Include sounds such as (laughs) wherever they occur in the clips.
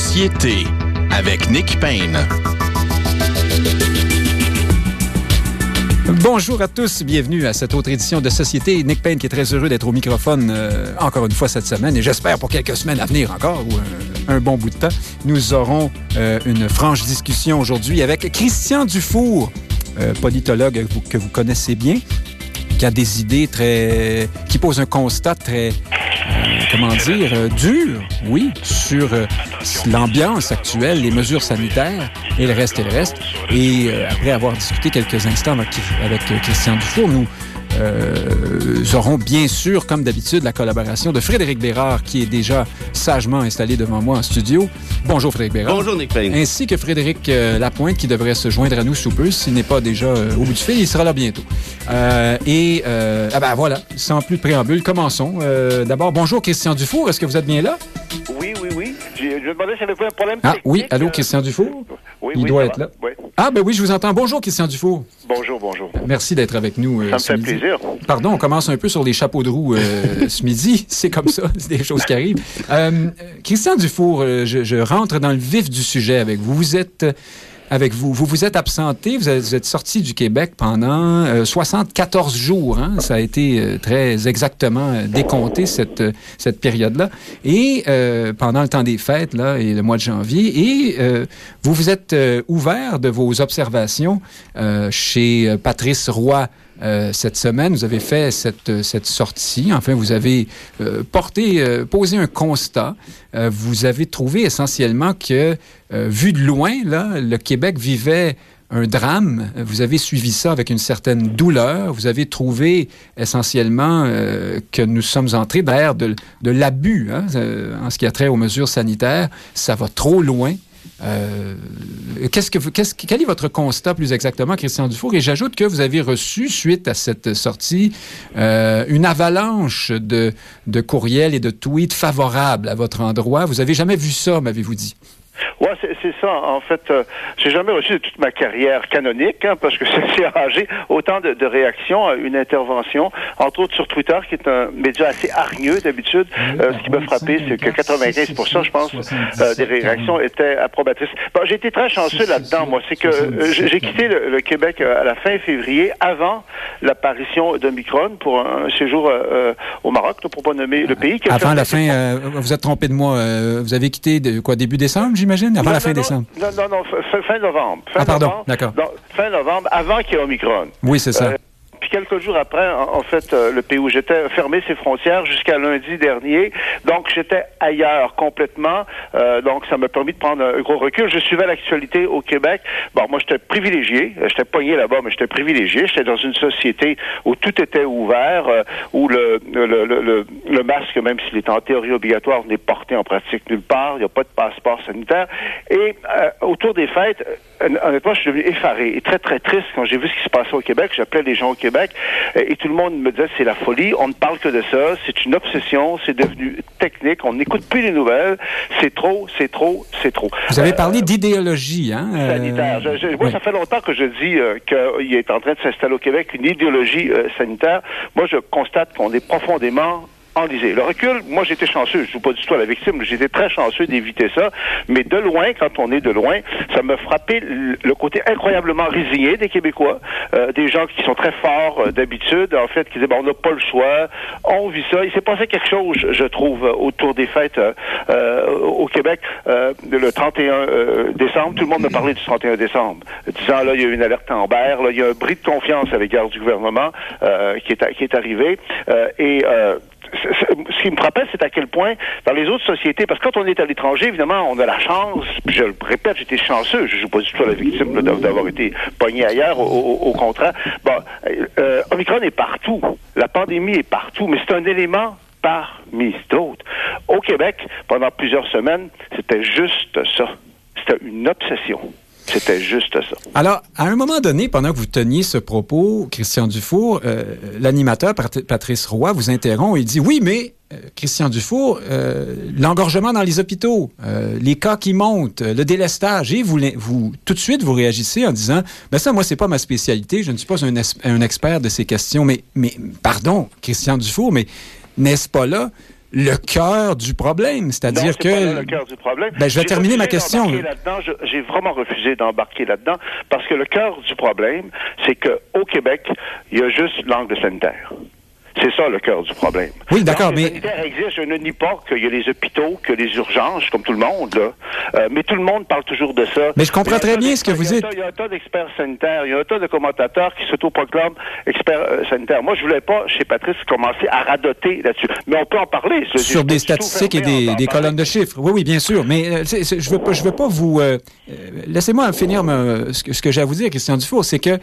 Société avec Nick Payne. Bonjour à tous, bienvenue à cette autre édition de Société. Nick Payne qui est très heureux d'être au microphone euh, encore une fois cette semaine et j'espère pour quelques semaines à venir encore ou un, bon bout de temps. Nous aurons euh, une franche discussion aujourd'hui avec Christian Dufour, euh, politologue que vous, connaissez bien, qui a des idées très... qui pose un constat très comment dire, euh, dur, oui, sur euh, l'ambiance actuelle, les mesures sanitaires et le reste et le reste. Et après avoir discuté quelques instants avec, avec euh, Christian Dufour, nous euh, aurons bien sûr, comme d'habitude, la collaboration de Frédéric Bérard, qui est déjà sagement installé devant moi en studio. Bonjour Frédéric Bérard. Bonjour Nick Payne. Ainsi que Frédéric euh, Lapointe, qui devrait se joindre à nous sous peu, s'il n'est pas déjà euh, au bout du fil, il sera là bientôt. Euh, et, euh, ah ben voilà, sans plus de préambule, commençons. Euh, D'abord, bonjour Christian Dufour, est-ce que vous êtes bien là? Oui, oui, oui. J'ai- Je me demandais s'il n'y avait pas un problème Ah technique. oui, allô Christian Dufour? Oui, Il oui, doit être va. là. Oui. Ah ben oui, je vous entends. Bonjour Christian Dufour. Bonjour, bonjour. Merci d'être avec nous. euh, Ça me fait midi. plaisir. Pardon, on commence un peu sur les chapeaux de roue euh, (laughs) ce midi. C'est comme ça, c'est des choses qui arrivent. Euh, Christian Dufour, je, je rentre dans le vif du sujet avec vous. Vous êtes avec vous, vous vous êtes absenté, vous êtes, sorti du Québec pendant euh, 74 jours. Hein? Ça a été euh, très exactement euh, décompté cette, euh, cette période-là. Et pendant le temps des fêtes là, et le mois de janvier, et vous vous êtes ouvert de vos observations chez Patrice Roy. Euh, cette semaine, vous avez fait cette, euh, cette sortie. Enfin, vous avez euh, porté, posé un constat. Vous avez trouvé essentiellement que, vu de loin, là, le Québec vivait un drame. Vous avez suivi ça avec une certaine douleur. Vous avez trouvé essentiellement que nous sommes entrés l'ère de, de l'abus hein, en ce qui a trait aux mesures sanitaires. Ça va trop loin. Euh, qu'est-ce que qu'est-ce, quel est votre constat plus exactement, Christian Dufour? Et j'ajoute que vous avez reçu, suite à cette sortie, euh, une avalanche de, de courriels et de tweets favorables à votre endroit. Vous avez jamais vu ça, m'avez-vous dit? Ouais, c'est c'est ça. En fait, euh, j'ai jamais reçu de toute ma carrière canonique, hein, parce que (laughs) c'est arrangé autant de, de réactions à une intervention, entre autres sur Twitter, qui est un média assez hargneux d'habitude. Euh, ce qui m'a frappé, c'est que 95 je pense, euh, des réactions étaient approbatrices. Bon, j'ai été très chanceux là-dedans, moi. C'est que euh, j'ai j'ai quitté le, le Québec euh, à la fin février, avant l'apparition d'Omicron, pour un séjour euh, au Maroc, pour pas nommer le pays. qui a Avant la fin, euh, vous êtes trompé de moi. euh, vous avez quitté de, quoi début décembre, j'imagine, avant Non, la fin non, décembre. Non, non, non, fin, novembre. Fin Ah, pardon, d'accord. Fin novembre, avant qu'il y ait Omicron. Oui, c'est ça. Euh, puis quelques jours après, en, fait, euh, le pays où j'étais fermé ses frontières jusqu'à lundi dernier. Donc, j'étais ailleurs complètement. Euh, donc, ça m'a permis de prendre un gros recul. Je suivais l'actualité au Québec. Bon, moi, j'étais privilégié. Euh, J'étais pogné là-bas, mais j'étais privilégié. J'étais dans une société où tout était ouvert, euh, où le, le, le, le, masque, même s'il est en théorie obligatoire, n'est porté en pratique nulle part. Il n'y a pas de passeport sanitaire. Et euh, autour des fêtes, honnêtement, je suis devenu effaré et très, très triste quand j'ai vu ce qui se passait au Québec. J'appelais les gens au Québec euh, et tout le monde me disait c'est la folie, on ne parle que de ça, c'est une obsession, c'est devenu technique, on n'écoute plus les nouvelles, c'est trop, c'est trop, c'est trop. Vous avez Euh, parlé d'idéologie, hein? euh, sanitaire. Je- je- moi, oui. ça fait longtemps que je dis euh, qu'il est en train de s'installer au Québec une idéologie sanitaire. Moi, je constate qu'on est profondément enlisé. Le recul, moi j'étais chanceux, je ne joue pas du tout à la victime, j'étais très chanceux d'éviter ça, mais de loin, quand on est de loin, ça m'a frappé le côté incroyablement résigné des Québécois, euh, des gens qui sont très forts euh, d'habitude, en fait, qui disaient, bon, on n'a pas le choix, on vit ça. Il s'est passé quelque chose, je trouve, autour des fêtes euh, euh, au Québec, euh, le 31 euh, décembre, tout le monde a parlé du 31 décembre, disant, là, il y a eu une alerte Amber, là, il y a un bris de confiance à l'égard du gouvernement qui, est, qui est arrivé, et... Ce qui me frappait, c'est à quel point, dans les autres sociétés, parce que quand on est à l'étranger, évidemment, on a la chance, je le répète, j'étais chanceux, je ne joue pas du tout la victime d'avoir été pogné ailleurs, au, au- au contraire. Bon, euh, Omicron est partout, la pandémie est partout, mais c'est un élément parmi d'autres. Au Québec, pendant plusieurs semaines, c'était juste ça. C'était une obsession. C'était juste ça. Alors, à un moment donné, pendant que vous teniez ce propos, Christian Dufour, euh, l'animateur Pat- Patrice Roy vous interrompt et dit Oui, mais euh, Christian Dufour, euh, l'engorgement dans les hôpitaux, les cas qui montent, le délestage, et vous, tout de suite vous réagissez en disant Ben ça, moi, c'est pas ma spécialité, je ne suis pas un, expert de ces questions. Mais, pardon, Christian Dufour, mais n'est-ce pas là le cœur du problème. C'est-à-dire que. Pas le cœur du problème. Ben, je vais terminer ma question. J'ai vraiment refusé d'embarquer là-dedans parce que le cœur du problème, c'est qu'au Québec, il y a juste l'angle sanitaire. C'est ça le cœur du problème. Oui, d'accord, mais. existe, je ne nie pas qu'il y a les hôpitaux, que les urgences, comme tout le monde, là. Euh, mais tout le monde parle toujours de ça. Mais je comprends très bien ce que vous dites. Il y a un tas d'experts sanitaires, il y a un tas de commentateurs qui s'autoproclament experts euh, sanitaires. Moi, je voulais pas, chez Patrice, commencer à radoter là-dessus. Mais on peut en parler. Sur des statistiques et des, colonnes de chiffres. Oui, oui, bien sûr. Mais euh, je veux pas, je veux pas vous. Laissez-moi finir ce que, j'ai à vous dire, Christian Dufour. C'est que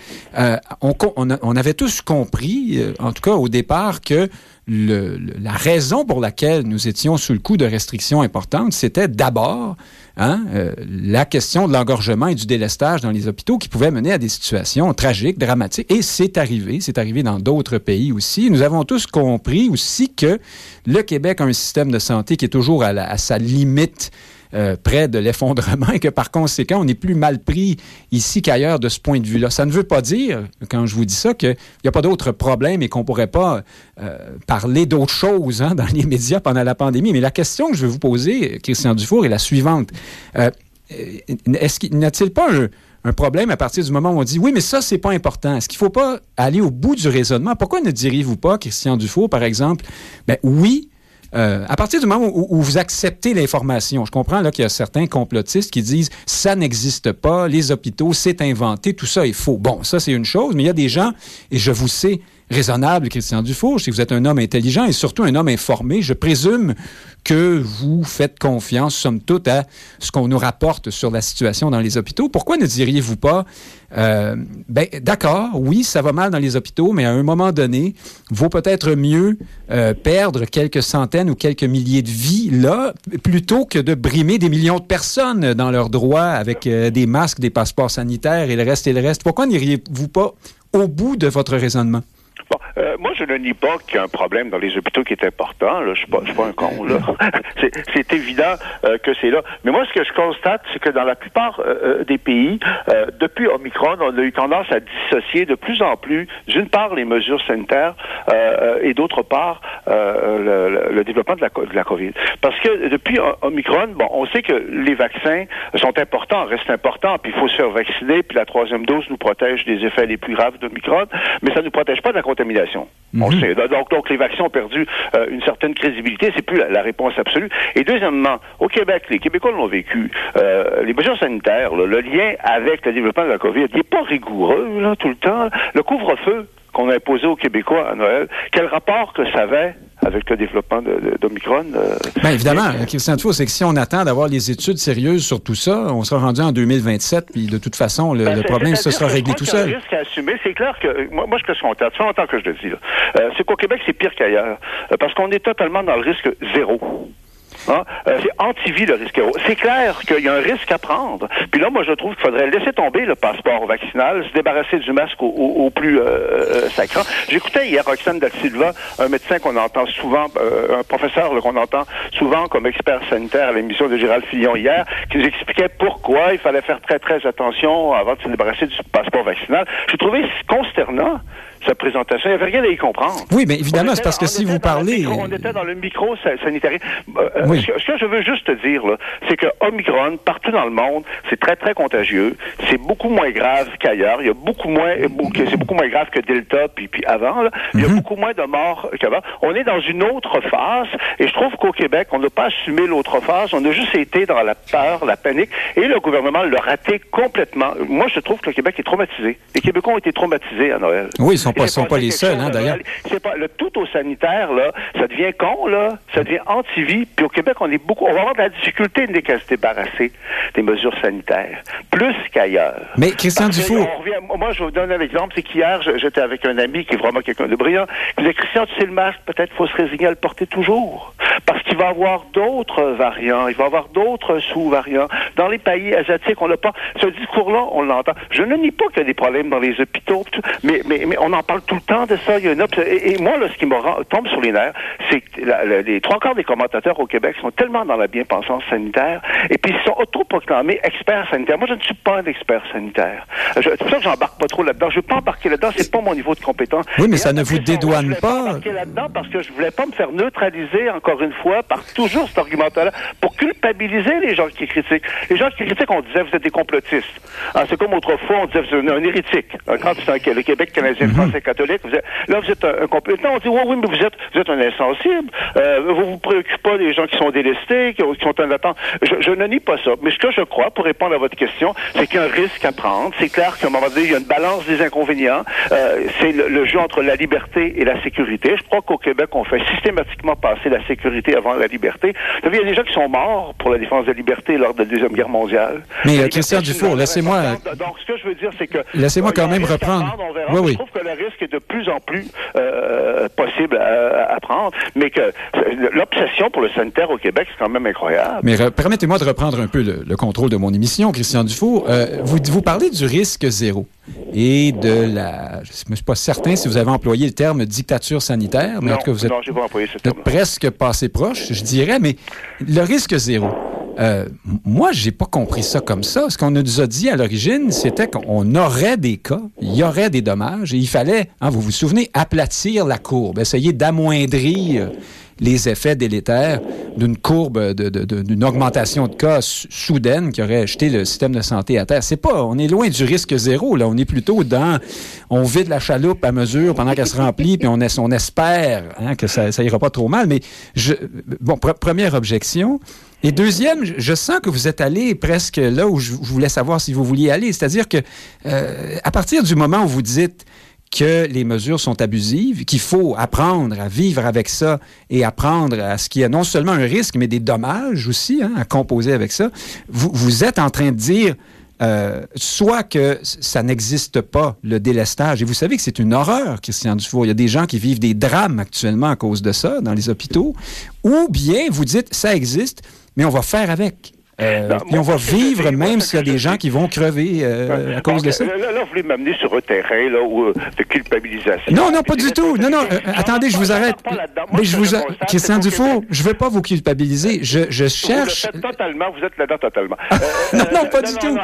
on, on avait tous compris, en tout cas au départ, que la raison pour laquelle nous étions sous le coup de restrictions importantes, c'était d'abord hein, euh, la question de l'engorgement et du délestage dans les hôpitaux qui pouvait mener à des situations tragiques, dramatiques. Et c'est arrivé, c'est arrivé dans d'autres pays aussi. Nous avons tous compris aussi que le Québec a un système de santé qui est toujours à sa limite euh, près de l'effondrement et que par conséquent, on est plus mal pris ici qu'ailleurs de ce point de vue-là. Ça ne veut pas dire, quand je vous dis ça, qu'il n'y a pas d'autres problèmes et qu'on ne pourrait pas euh, parler d'autres choses hein, (laughs) dans les médias pendant la pandémie. Mais la question que je veux vous poser, Christian Dufour, est la suivante. Euh, est-ce qu'il n'y a-t-il pas un, problème à partir du moment où on dit oui, mais ça, c'est pas important. Est-ce qu'il ne faut pas aller au bout du raisonnement? Pourquoi ne diriez-vous pas, Christian Dufour, par exemple, ben oui, euh, à partir du moment où, vous acceptez l'information, je comprends qu'il y a certains complotistes qui disent ça n'existe pas, les hôpitaux, c'est inventé, tout ça est faux. Bon, ça c'est une chose, mais il y a des gens, et je vous sais raisonnable, Christian Dufour, si vous êtes un homme intelligent et surtout un homme informé, je présume que vous faites confiance, somme toute, à ce qu'on nous rapporte sur la situation dans les hôpitaux. Pourquoi ne diriez-vous pas, euh, ben, d'accord, oui, ça va mal dans les hôpitaux, mais à un moment donné, vaut peut-être mieux euh, perdre quelques centaines ou quelques milliers de vies là, plutôt que de brimer des millions de personnes dans leurs droits avec euh, des masques, des passeports sanitaires et le reste et le reste. Pourquoi n'iriez-vous pas au bout de votre raisonnement? Euh, moi, je ne nie pas qu'il y a un problème dans les hôpitaux qui est important. Là. Je ne suis, pas un con. Là. (laughs) c'est évident euh, que c'est là. Mais moi, ce que je constate, c'est que dans la plupart euh, des pays, depuis Omicron, on a eu tendance à dissocier de plus en plus, d'une part, les mesures sanitaires et d'autre part, le, le, développement de la, de la COVID. Parce que depuis Omicron, bon, on sait que les vaccins sont importants, restent importants, puis il faut se faire vacciner, puis la troisième dose nous protège des effets les plus graves d'Omicron, mais ça ne nous protège pas de la contamination. On mhm. sait. Donc, donc, les vaccins ont perdu euh, une certaine crédibilité. C'est plus la, réponse absolue. Et deuxièmement, au Québec, les Québécois l'ont vécu. Euh, les mesures sanitaires, le lien avec le développement de la COVID, il n'est pas rigoureux là, tout le temps. Le couvre-feu qu'on a imposé aux Québécois à Noël, quel rapport que ça avait avec le développement d'Omicron. Euh, Bien, évidemment, Christian Dufour, c'est que si on attend d'avoir les études sérieuses sur tout ça, on sera rendu en 2027, puis de toute façon, le, ben, problème se sera réglé tout seul. risque à assumer. C'est clair que, moi, moi je suis constate, ça fait longtemps que je le dis, euh, c'est qu'au Québec, c'est pire qu'ailleurs, euh, parce qu'on est totalement dans le risque zéro. Hein? Euh, c'est anti-vie le risque C'est clair qu'il y a un risque à prendre. Puis là, moi, je trouve qu'il faudrait laisser tomber le passeport vaccinal, se débarrasser du masque au, plus euh, euh, sacrant. J'écoutais hier Roxane Da Silva, un médecin qu'on entend souvent, un professeur qu'on entend souvent comme expert sanitaire à l'émission de Gérald Fillon hier, qui nous expliquait pourquoi il fallait faire très, très attention avant de se débarrasser du passeport vaccinal. J'ai trouvé consternant sa présentation. Il n'y avait rien à y comprendre. Oui, mais évidemment, c'est parce que si vous parlez... on était dans le micro sanitaire. Euh, euh, ce, que, je veux juste te dire, c'est que Omicron, partout dans le monde, c'est très, très contagieux. C'est beaucoup moins grave qu'ailleurs. Il y a beaucoup moins... C'est beaucoup moins grave que Delta, puis, puis avant. Il y a mhm. beaucoup moins de morts qu'avant. On est dans une autre phase, et je trouve qu'au Québec, on n'a pas assumé l'autre phase. On a juste été dans la peur, la panique, et le gouvernement l'a raté complètement. Moi, je trouve que le Québec est traumatisé. Les Québécois ont été traumatisés à Noël. Oui, sont pas, sont pas les seuls, hein, d'ailleurs. C'est pas le tout au sanitaire là, ça devient con là, ça devient anti-vie. Puis au Québec, on est beaucoup, on va avoir de la difficulté à se débarrasser des mesures sanitaires, plus qu'ailleurs. Mais Christian Dufour, moi, je vous donne un exemple, c'est qu'hier, j'étais avec un ami qui est vraiment quelqu'un de brillant, qui disait Christian, tu sais le masque, peut-être faut se résigner à le porter toujours, parce qu'il va y avoir d'autres variants, il va y avoir d'autres sous-variants. Dans les pays asiatiques, on n'a pas... Ce discours-là, on l'entend. Je ne nie pas qu'il y a des problèmes dans les hôpitaux, mais, mais, mais on en parle tout le temps de ça. Il y a une et, moi, là, ce qui me tombe sur les nerfs, c'est que les trois quarts des commentateurs au Québec sont tellement dans la bien-pensance sanitaire, et puis ils sont autoproclamés experts sanitaires. Moi, je ne suis pas un expert sanitaire. C'est pour ça que j'embarque pas trop là-dedans. Je ne veux pas embarquer là-dedans, c'est pas mon niveau de compétence. Oui, mais ça ne vous dédouane pas. pas. embarquer là-dedans parce que je voulais pas me faire neutraliser, encore une fois, par toujours cet argumentaire-là, pour culpabiliser les gens qui critiquent. Les gens qui critiquent, on disait, vous êtes des complotistes. Ah, c'est comme autrefois, on disait, vous êtes un hérétique. Quand c'est le Québec canadien, mhm. Français, catholique, vous êtes, là, vous êtes un, un. On dit, oui, oui, mais vous êtes, vous êtes un insensible. Euh, vous vous préoccupez pas des gens qui sont délestés, qui, sont en attente. Je, je, ne nie pas ça. Mais ce que je crois, pour répondre à votre question, c'est qu'il y a un risque à prendre. C'est clair qu'à un moment donné, il y a une balance des inconvénients. Euh, c'est le, jeu entre la liberté et la sécurité. Je crois qu'au Québec, on fait systématiquement passer la sécurité avant la liberté. Vous savez, il y a des gens qui sont morts pour la défense de la liberté lors de la Deuxième Guerre mondiale. Mais euh, Christian Dufour, laissez-moi... Donc, ce que je veux dire, c'est que... Laissez-moi quand même reprendre. oui, oui. Je trouve que le risque est de plus en plus euh, possible à, à, prendre, mais que l'obsession pour le sanitaire au Québec, c'est quand même incroyable. Mais permettez-moi de reprendre un peu le, contrôle de mon émission, Christian Dufault. Euh, vous, vous parlez du risque zéro et de la... Je ne suis pas certain si vous avez employé le terme dictature sanitaire, mais non, en tout cas, vous êtes, non, pas employé ce terme presque passé proche, je dirais, mais le risque zéro. Euh, moi, j'ai pas compris ça comme ça. Ce qu'on nous a dit à l'origine, c'était qu'on aurait des cas, il y aurait des dommages, et il fallait, hein, vous vous souvenez, aplatir la courbe, essayer d'amoindrir les effets délétères d'une courbe, d'une augmentation de cas soudaine qui aurait jeté le système de santé à terre. C'est pas, on est loin du risque zéro, là. On est plutôt dans, on vide la chaloupe à mesure pendant qu'elle se remplit, puis on, espère hein, que ça, ça ira pas trop mal. Mais bon, première objection. Et deuxième, je sens que vous êtes allé presque là où je, voulais savoir si vous vouliez aller. C'est-à-dire que euh, à partir du moment où vous dites que les mesures sont abusives, qu'il faut apprendre à vivre avec ça et apprendre à ce qu'il y a non seulement un risque, mais des dommages aussi hein, à composer avec ça, vous, vous êtes en train de dire euh, soit que ça n'existe pas, le délestage. Et vous savez que c'est une horreur, Christian Dufour. Il y a des gens qui vivent des drames actuellement à cause de ça dans les hôpitaux. Ou bien vous dites, ça existe, mais on va faire avec. Euh, puis on va vivre même s'il y a des gens qui vont crever euh, à cause de ça. Là, là, vous voulez m'amener sur un terrain là, où, euh, de culpabilisation. Non, non, pas du tout. Non, non, euh, attendez, je vous arrête. Mais je vous... Christian Dufour, je ne veux pas vous culpabiliser. Je, je cherche... Vous êtes totalement, vous êtes là-dedans totalement. (laughs) non, non, pas du tout.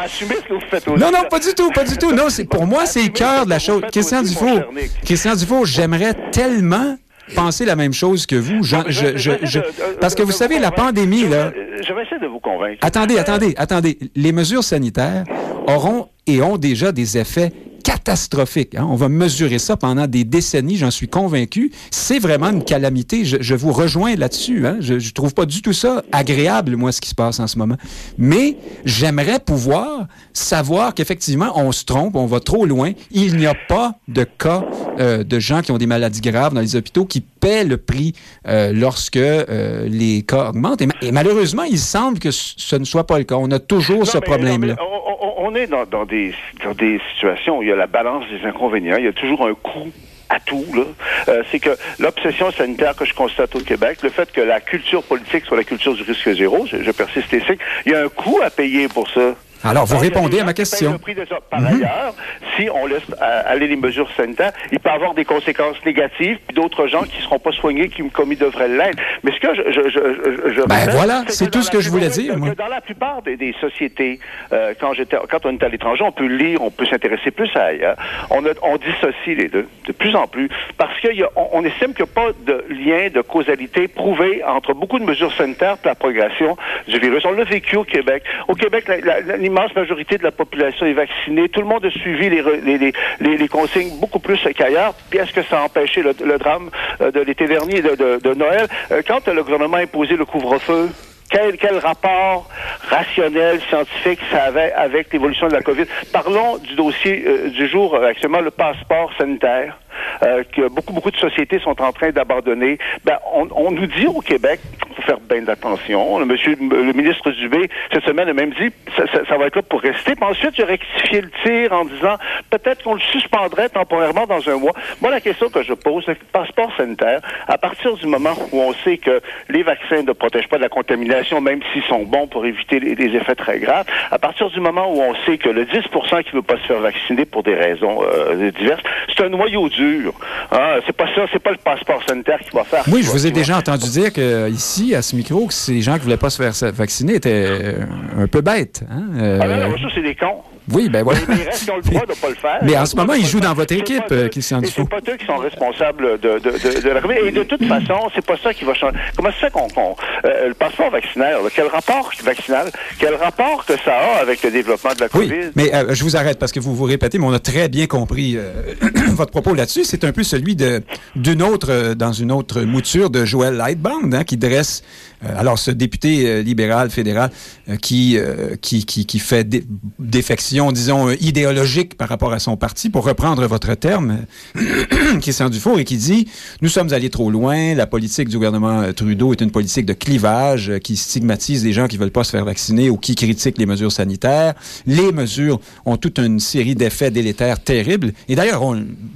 Non, non, pas du tout, pas du tout. Non, pour moi, c'est le cœur de la chose. Christian Dufour, Christian Dufour, j'aimerais tellement penser la même chose que vous. Je, je, je, parce que vous savez, la pandémie, là... Je vais essayer de vous convaincre. Attendez, attendez, attendez. Les mesures sanitaires auront et ont déjà des effets catastrophique. Hein. On va mesurer ça pendant des décennies, j'en suis convaincu. C'est vraiment une calamité. Je, vous rejoins là-dessus. Hein. Je ne trouve pas du tout ça agréable, moi, ce qui se passe en ce moment. Mais j'aimerais pouvoir savoir qu'effectivement, on se trompe, on va trop loin. Il n'y a pas de cas euh, de gens qui ont des maladies graves dans les hôpitaux qui paient le prix euh, lorsque euh, les cas augmentent. Et, malheureusement, il semble que ce ne soit pas le cas. On a toujours ce problème-là on est dans, des, situations où il y a la balance des inconvénients, il y a toujours un coût à tout, euh, c'est que l'obsession sanitaire que je constate au Québec, le fait que la culture politique soit la culture du risque zéro, je, persiste et il y a un coût à payer pour ça. Alors, vous répondez à ma question. Par mhm. ailleurs, si on laisse euh, aller les mesures sanitaires, il peut avoir des conséquences négatives, puis d'autres gens qui ne seront pas soignés qui, comme ils devraient l'être. Mais ce que je... je, je, je ben voilà, c'est tout ce que je voulais dire. Moi. Dans la plupart des, sociétés, euh, quand, on est à l'étranger, on peut lire, on peut s'intéresser plus à ailleurs. On, on dissocie les deux, de plus en plus, parce qu'on on, estime qu'il n'y a pas de lien de causalité prouvé entre beaucoup de mesures sanitaires et la progression du virus. On l'a vécu au Québec. Au Québec, l'immense majorité de la population est vaccinée. Tout le monde a suivi les, les, les, les consignes beaucoup plus qu'ailleurs. Puis est-ce que ça a empêché le, drame euh, de l'été dernier de, de, de Noël? Euh, quand le gouvernement a imposé le couvre-feu, quel, quel, rapport rationnel, scientifique ça avait avec l'évolution de la COVID? Parlons du dossier euh, du jour, actuellement, le passeport sanitaire. Euh, que beaucoup, beaucoup de sociétés sont en train d'abandonner. Ben, on, on, nous dit au Québec, faire bien d'attention. Le monsieur, le ministre Dubé, cette semaine, a même dit, ça, ça, va être là pour rester. Puis ensuite, j'ai rectifié le tir en disant, peut-être qu'on le suspendrait temporairement dans un mois. Moi, la question que je pose, c'est le passeport sanitaire, à partir du moment où on sait que les vaccins ne protègent pas de la contamination, même s'ils sont bons pour éviter les, effets très graves, à partir du moment où on sait que le 10% qui ne veut pas se faire vacciner pour des raisons euh, diverses, c'est un noyau dur. Hein? C'est pas ça, c'est pas le passeport sanitaire qui va faire. Oui, je vous ai déjà entendu dire que ici, à ce micro, que ces gens qui voulaient pas se faire vacciner étaient euh, un peu bêtes. Hein? Ah non, ça, c'est des cons. Oui, ben voilà. Mais les qui ont le droit de ne pas le faire. Mais en ce moment, ils jouent dans votre équipe, Christian Dufault. C'est pas eux qui sont responsables de, de, de, de l'arrivée. Et de toute façon, c'est pas ça qui va changer. Comment ça qu'on... euh, le passeport vaccinal, quel rapport vaccinal, quel rapport que ça a avec le développement de la COVID? Oui, mais euh, je vous arrête parce que vous vous répétez, mais on a très bien compris euh, (clears throat) votre propos là-dessus. C'est un peu celui d'une autre, euh, dans une autre mouture de Joël Lightbound, hein, qui dresse alors, ce député libéral fédéral qui, qui, qui, qui, fait défection, disons, idéologique par rapport à son parti, pour reprendre votre terme, (coughs) Christian Dufour, et qui dit Nous sommes allés trop loin, la politique du gouvernement Trudeau est une politique de clivage qui stigmatise les gens qui veulent pas se faire vacciner ou qui critiquent les mesures sanitaires. Les mesures ont toute une série d'effets délétères terribles. Et d'ailleurs,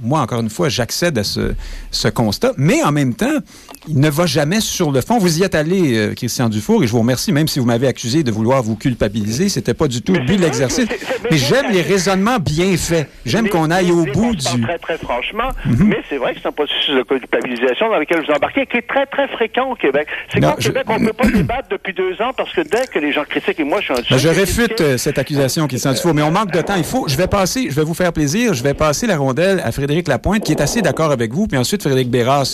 moi, encore une fois, j'accède à ce, ce constat, mais en même temps, il ne va jamais sur le fond. Vous y êtes allé, euh, Christian Dufour, et je vous remercie, même si vous m'avez accusé de vouloir vous culpabiliser. C'était pas du tout le but de l'exercice. Mais j'aime les raisonnements bien faits. J'aime qu'on aille au bout du. Très, très franchement, mhm. mais c'est vrai que c'est un processus de culpabilisation dans lequel vous embarquez, qui est très, très fréquent au Québec. C'est qu'au Québec, on ne peut pas (clears throat) débattre depuis deux ans parce que dès que les gens critiquent, et moi, je suis un. je réfute euh, cette accusation, Christian Dufour, mais on manque de temps. Il faut. Je vais passer, je vais vous faire plaisir, je vais passer la rondelle à Frédéric Lapointe, qui est assez d'accord avec vous, puis ensuite Frédéric Bérard,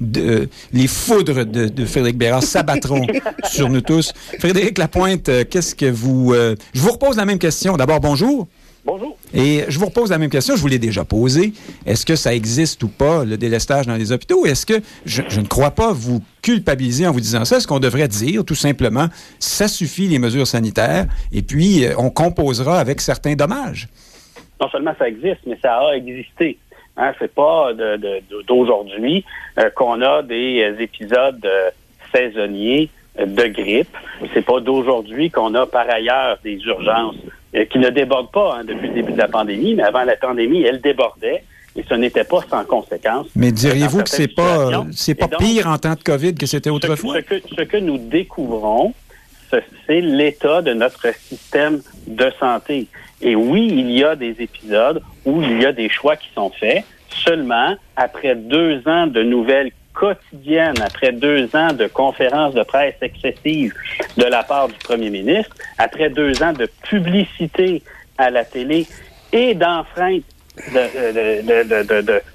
de, les foudres de, de Frédéric Bérard s'abattront (laughs) sur nous tous. Frédéric Lapointe, euh, qu'est-ce que vous... Euh, je vous repose la même question. D'abord, bonjour. Bonjour. Et je vous repose la même question, je vous l'ai déjà posée. Est-ce que ça existe ou pas, le délestage dans les hôpitaux? Est-ce que, je, ne crois pas vous culpabiliser en vous disant ça, est-ce qu'on devrait dire tout simplement, ça suffit les mesures sanitaires, et puis euh, on composera avec certains dommages? Non seulement ça existe, mais ça a existé. Hein, c'est pas d'aujourd'hui euh, qu'on a des euh, épisodes euh, saisonniers de grippe. C'est pas d'aujourd'hui qu'on a par ailleurs des urgences qui ne débordent pas hein, depuis le début de la pandémie, mais avant la pandémie, elles débordaient et ce n'était pas sans conséquence. Mais diriez-vous que c'est pas c'est pas pire en temps de Covid que c'était autrefois? Ce que, ce que nous découvrons, c'est l'état de notre système de santé. Et oui, il y a des épisodes où il y a des choix qui sont faits. Seulement, après deux ans de nouvelles quotidiennes, après deux ans de conférences de presse excessives de la part du premier ministre, après deux ans de publicité à la télé et d'enfreinte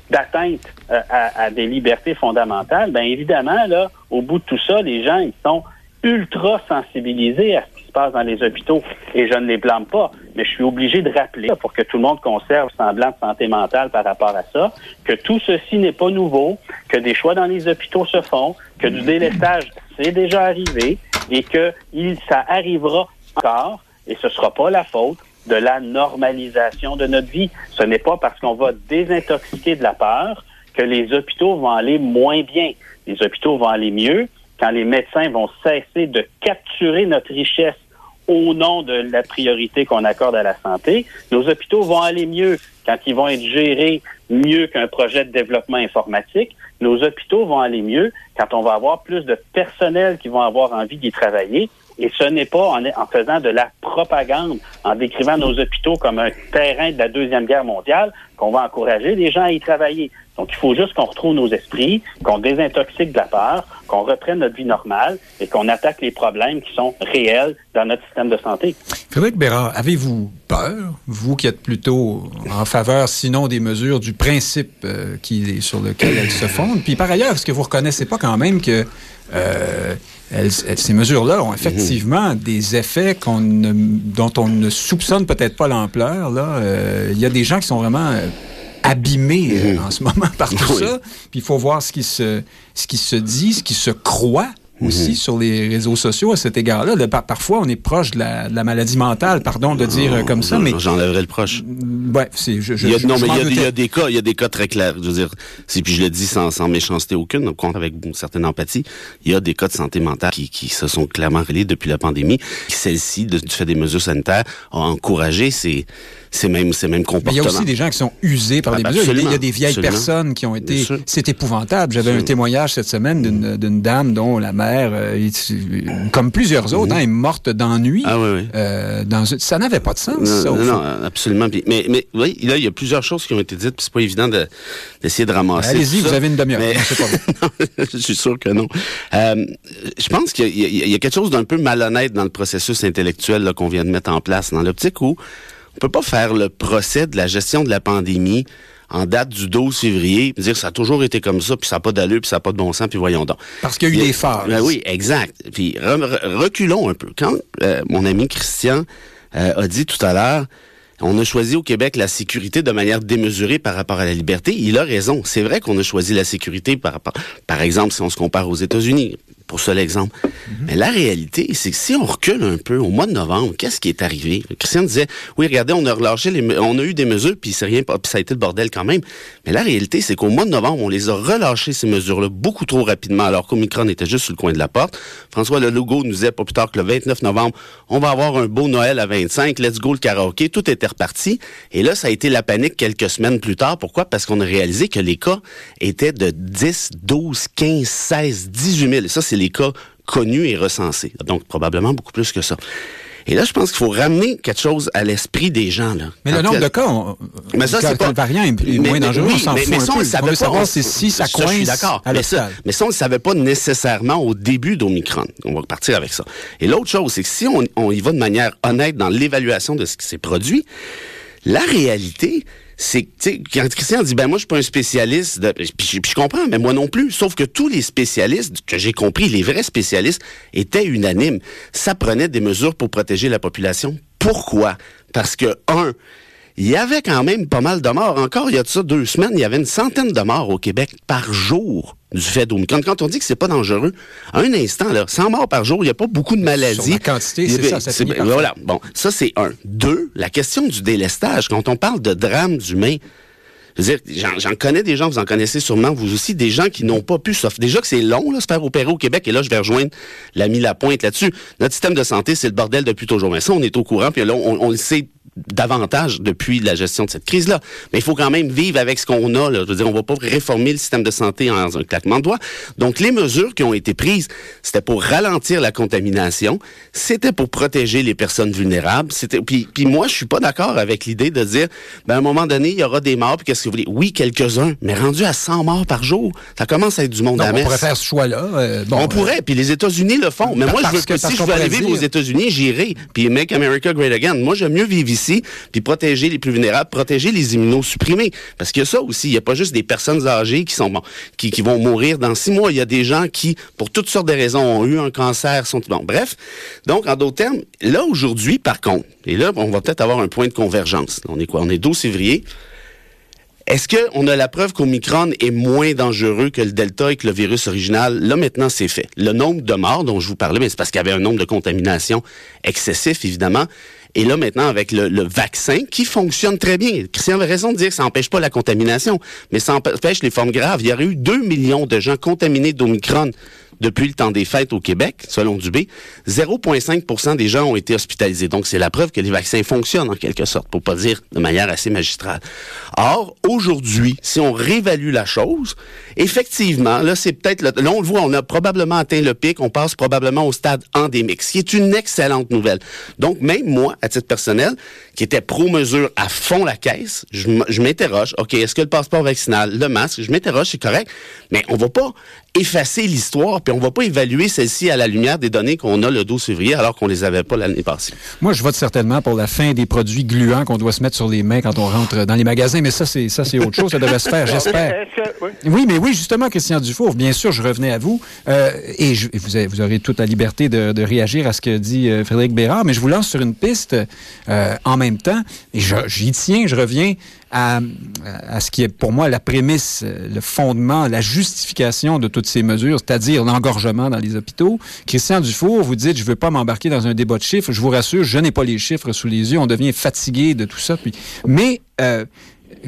d'atteinte euh, à, à, des libertés fondamentales, bien évidemment, là, au bout de tout ça, les gens, ils sont ultra sensibilisés à ce qui se passe dans les hôpitaux et je ne les blâme pas, mais je suis obligé de rappeler pour que tout le monde conserve semblant de santé mentale par rapport à ça, que tout ceci n'est pas nouveau, que des choix dans les hôpitaux se font, que du délestage c'est déjà arrivé et que il, ça arrivera encore et ce sera pas la faute de la normalisation de notre vie. Ce n'est pas parce qu'on va désintoxiquer de la peur que les hôpitaux vont aller moins bien. Les hôpitaux vont aller mieux quand les médecins vont cesser de capturer notre richesse au nom de la priorité qu'on accorde à la santé, nos hôpitaux vont aller mieux quand ils vont être gérés mieux qu'un projet de développement informatique. Nos hôpitaux vont aller mieux quand on va avoir plus de personnel qui vont avoir envie d'y travailler. Et ce n'est pas en, faisant de la propagande, en décrivant nos hôpitaux comme un terrain de la Deuxième Guerre mondiale, qu'on va encourager les gens à y travailler. Donc, il faut juste qu'on retrouve nos esprits, qu'on désintoxique de la peur, qu'on reprenne notre vie normale et qu'on attaque les problèmes qui sont réels dans notre système de santé. Frédéric Bérard, avez-vous peur, vous qui êtes plutôt en faveur, sinon des mesures, du principe euh, qui, sur lequel elles se fondent? Puis par ailleurs, est-ce que vous reconnaissez pas quand même que euh, ces mesures-là ont effectivement des effets dont on ne soupçonne peut-être pas l'ampleur. Là, euh, il y a des gens qui sont vraiment euh, mhm. en ce moment par tout (laughs) ça. Puis il faut voir ce qui, se, ce qui se dit, ce qui se croit aussi Mhm. sur les réseaux sociaux à cet égard-là. Par- parfois, on est proche de la, de la maladie mentale, pardon de dire euh, comme ça, mais J'enlèverais le proche. ouais, c'est je, je, Il y a, je- non, mais il y, a, il y doutais. a des cas, il y a des cas très clairs. Je veux dire, c'est puis je le dis sans, sans méchanceté aucune, au compte avec une certaine empathie. Il y a des cas de santé mentale qui, qui se sont clairement reliés depuis la pandémie. Celle-ci, du fait des mesures sanitaires, a encouragé ces, ces mêmes, ces mêmes Mais il y comportements. a aussi des gens qui sont usés par Ah, les ben, mesures. Il y a des- vieilles absolument. personnes qui ont été. C'est épouvantable. J'avais un témoignage cette semaine d'une d'une dame dont la mère, euh, est- comme plusieurs autres, hein, est morte d'ennui. Ah oui, oui. Euh, dans, une- ça n'avait pas de sens, Non, ça, non, non, absolument. Mais, mais oui, là, il y a plusieurs choses qui ont été dites, puis c'est pas évident de- d'essayer de, ramasser. Allez-y, tout vous ça. avez une demi-heure. Mais- (laughs) je suis sûr que non. Euh, je pense qu'il y, y a- quelque chose d'un peu malhonnête dans le processus intellectuel qu'on vient de mettre en place, dans l'optique où on peut pas faire le procès de la gestion de la pandémie en date du 12 février, dire ça a toujours été comme ça, puis ça n'a pas d'allure, puis ça n'a pas de bon sens, puis voyons donc. Parce qu'il y a eu des phases. Ben oui, exact. Puis re- re- reculons un peu. Quand euh, mon ami Christian euh, a dit tout à l'heure, on a choisi au Québec la sécurité de manière démesurée par rapport à la liberté. Il a raison. C'est vrai qu'on a choisi la sécurité par rapport, par exemple, si on se compare aux États-Unis, pour seul exemple. Mais la réalité, c'est que si on recule un peu au mois de novembre, qu'est-ce qui est arrivé? Christian disait, oui, regardez, on a relâché les, on a eu des mesures, puis c'est rien, puis ça a été le bordel quand même. Mais la réalité, c'est qu'au mois de novembre, on les a relâchés, ces mesures-là, beaucoup trop rapidement, alors qu'Omicron était juste sur le coin de la porte. François Legault nous disait pas plus tard que le 29 novembre, on va avoir un beau Noël à 25, let's go le karaoké, tout était reparti. Et là, ça a été la panique quelques semaines plus tard. Pourquoi? Parce qu'on a réalisé que les cas étaient de 10, 12, 15, 16, 18 000. Et ça, c'est les cas connus et recensés. Donc, probablement beaucoup plus que ça. Et là, je pense qu'il faut ramener quelque chose à l'esprit des gens. Là. Mais le nombre de cas, on- mais ça, c'est quand pas... le variant est, Mais- moins dangereux, oui, on s'en mais, fout mais ça, on le savait pas. savoir si ça je suis d'accord. Mais ça, mais ça, on ne le savait pas nécessairement au début d'Omicron. On va partir avec ça. Et l'autre chose, c'est que si on, on y va de manière honnête dans l'évaluation de ce qui s'est produit, la réalité, c'est quand Christian dit, ben moi, je suis pas un spécialiste, de, puis je comprends, mais moi non plus. Sauf que tous les spécialistes, que j'ai compris, les vrais spécialistes, étaient unanimes. Ça prenait des mesures pour protéger la population. Pourquoi? Parce que, un, il y avait quand même pas mal de morts. Encore il y a de ça deux semaines, il y avait une centaine de morts au Québec par jour du fait d'Omicron. Quand on dit que c'est pas dangereux, un instant, là, 100 morts par jour, il n'y a pas beaucoup de maladies. Sur la quantité, c'est ça, ça finit par Voilà. Bon, ça, c'est un. Deux, la question du délestage. Quand on parle de drames humains, je veux dire, j'en- connais des gens, vous en connaissez sûrement, vous aussi, des gens qui n'ont pas pu s'offrir. Déjà que c'est long, là, se faire opérer au Québec, et là, je vais rejoindre l'ami Lapointe là-dessus. Notre système de santé, c'est le bordel depuis toujours. Mais ça, on est au courant, puis là, on, on le sait davantage depuis la gestion de cette crise-là. Mais il faut quand même vivre avec ce qu'on a. Là. Je veux dire, on va pas réformer le système de santé en un claquement de doigts. Donc, les mesures qui ont été prises, c'était pour ralentir la contamination, c'était pour protéger les personnes vulnérables. C'était puis, puis moi, je suis pas d'accord avec l'idée de dire, ben à un moment donné, il y aura des morts. Puis qu'est-ce que vous voulez? Oui, quelques-uns, mais rendu à 100 morts par jour, ça commence à être du monde Donc, à on messe. pourrait faire ce choix-là. euh, bon, on pourrait, puis les États-Unis le font. Mais moi, je veux que- si je veux aller vivre aux États-Unis, j'irai. Puis make America great again. Moi, j'aime mieux vivre ici, puis protéger les plus vulnérables, protéger les immunosupprimés. Parce qu'il y a ça aussi. Il n'y a pas juste des personnes âgées qui sont bon, qui, vont mourir dans six mois. Il y a des gens qui, pour toutes sortes de raisons, ont eu un cancer, sont bon. Bref. Donc, en d'autres termes, là aujourd'hui, par contre, et là, on va peut-être avoir un point de convergence. On est quoi? On est 12 février. Est-ce qu'on a la preuve qu'Omicron est moins dangereux que le Delta et que le virus original? Là, maintenant, c'est fait. Le nombre de morts dont je vous parlais, mais c'est parce qu'il y avait un nombre de contaminations excessif, évidemment. Et là, maintenant, avec le, vaccin qui fonctionne très bien. Christian avait raison de dire que ça n'empêche pas la contamination, mais ça empêche les formes graves. Il y aurait eu 2 millions de gens contaminés d'Omicron depuis le temps des fêtes au Québec, selon Dubé. 0,5% des gens ont été hospitalisés. Donc, c'est la preuve que les vaccins fonctionnent, en quelque sorte, pour pas dire de manière assez magistrale. Or, aujourd'hui, si on réévalue la chose, effectivement, là, c'est peut-être, le- là, on le voit, on a probablement atteint le pic, on passe probablement au stade endémique, ce qui est une excellente nouvelle. Donc, même moi, à titre personnel, qui était pro-mesure à fond la caisse, je m'interroge, OK, est-ce que le passeport vaccinal, le masque, je m'interroge, c'est correct, mais on va pas effacer l'histoire, puis on va pas évaluer celle-ci à la lumière des données qu'on a le 12 février, alors qu'on les avait pas l'année passée. Moi, je vote certainement pour la fin des produits gluants qu'on doit se mettre sur les mains quand on rentre dans les magasins, mais ça, c'est ça, c'est autre chose. Ça devrait se faire, (laughs) j'espère. Oui. Oui, mais oui, justement, Christian Dufour, bien sûr, je revenais à vous. Euh, et je- vous, avez- vous aurez toute la liberté de, de réagir à ce que dit euh, Frédéric Bérard, mais je vous lance sur une piste. Euh, en même temps, et j'y tiens, je reviens à, à, ce qui est pour moi la prémisse, le fondement, la justification de toutes ces mesures, c'est-à-dire l'engorgement dans les hôpitaux. Christian Dufour, vous dites, je ne veux pas m'embarquer dans un débat de chiffres. Je vous rassure, je n'ai pas les chiffres sous les yeux. On devient fatigué de tout ça. Puis... Mais, euh,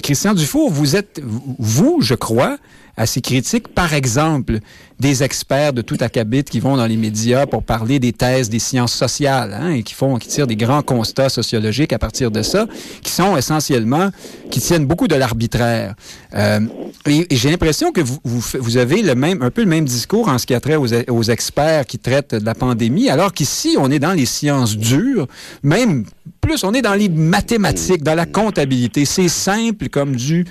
Christian Dufour, vous êtes, vous, je crois, ces critiques, par exemple, des experts de tout acabit qui vont dans les médias pour parler des thèses des sciences sociales hein, et qui font, qui tirent des grands constats sociologiques à partir de ça, qui sont essentiellement, qui tiennent beaucoup de l'arbitraire. Euh, et, j'ai l'impression que vous, vous, avez le même, un peu le même discours en ce qui a trait aux, aux experts qui traitent de la pandémie, alors qu'ici, on est dans les sciences dures, même plus, on est dans les mathématiques, dans la comptabilité. C'est simple comme du,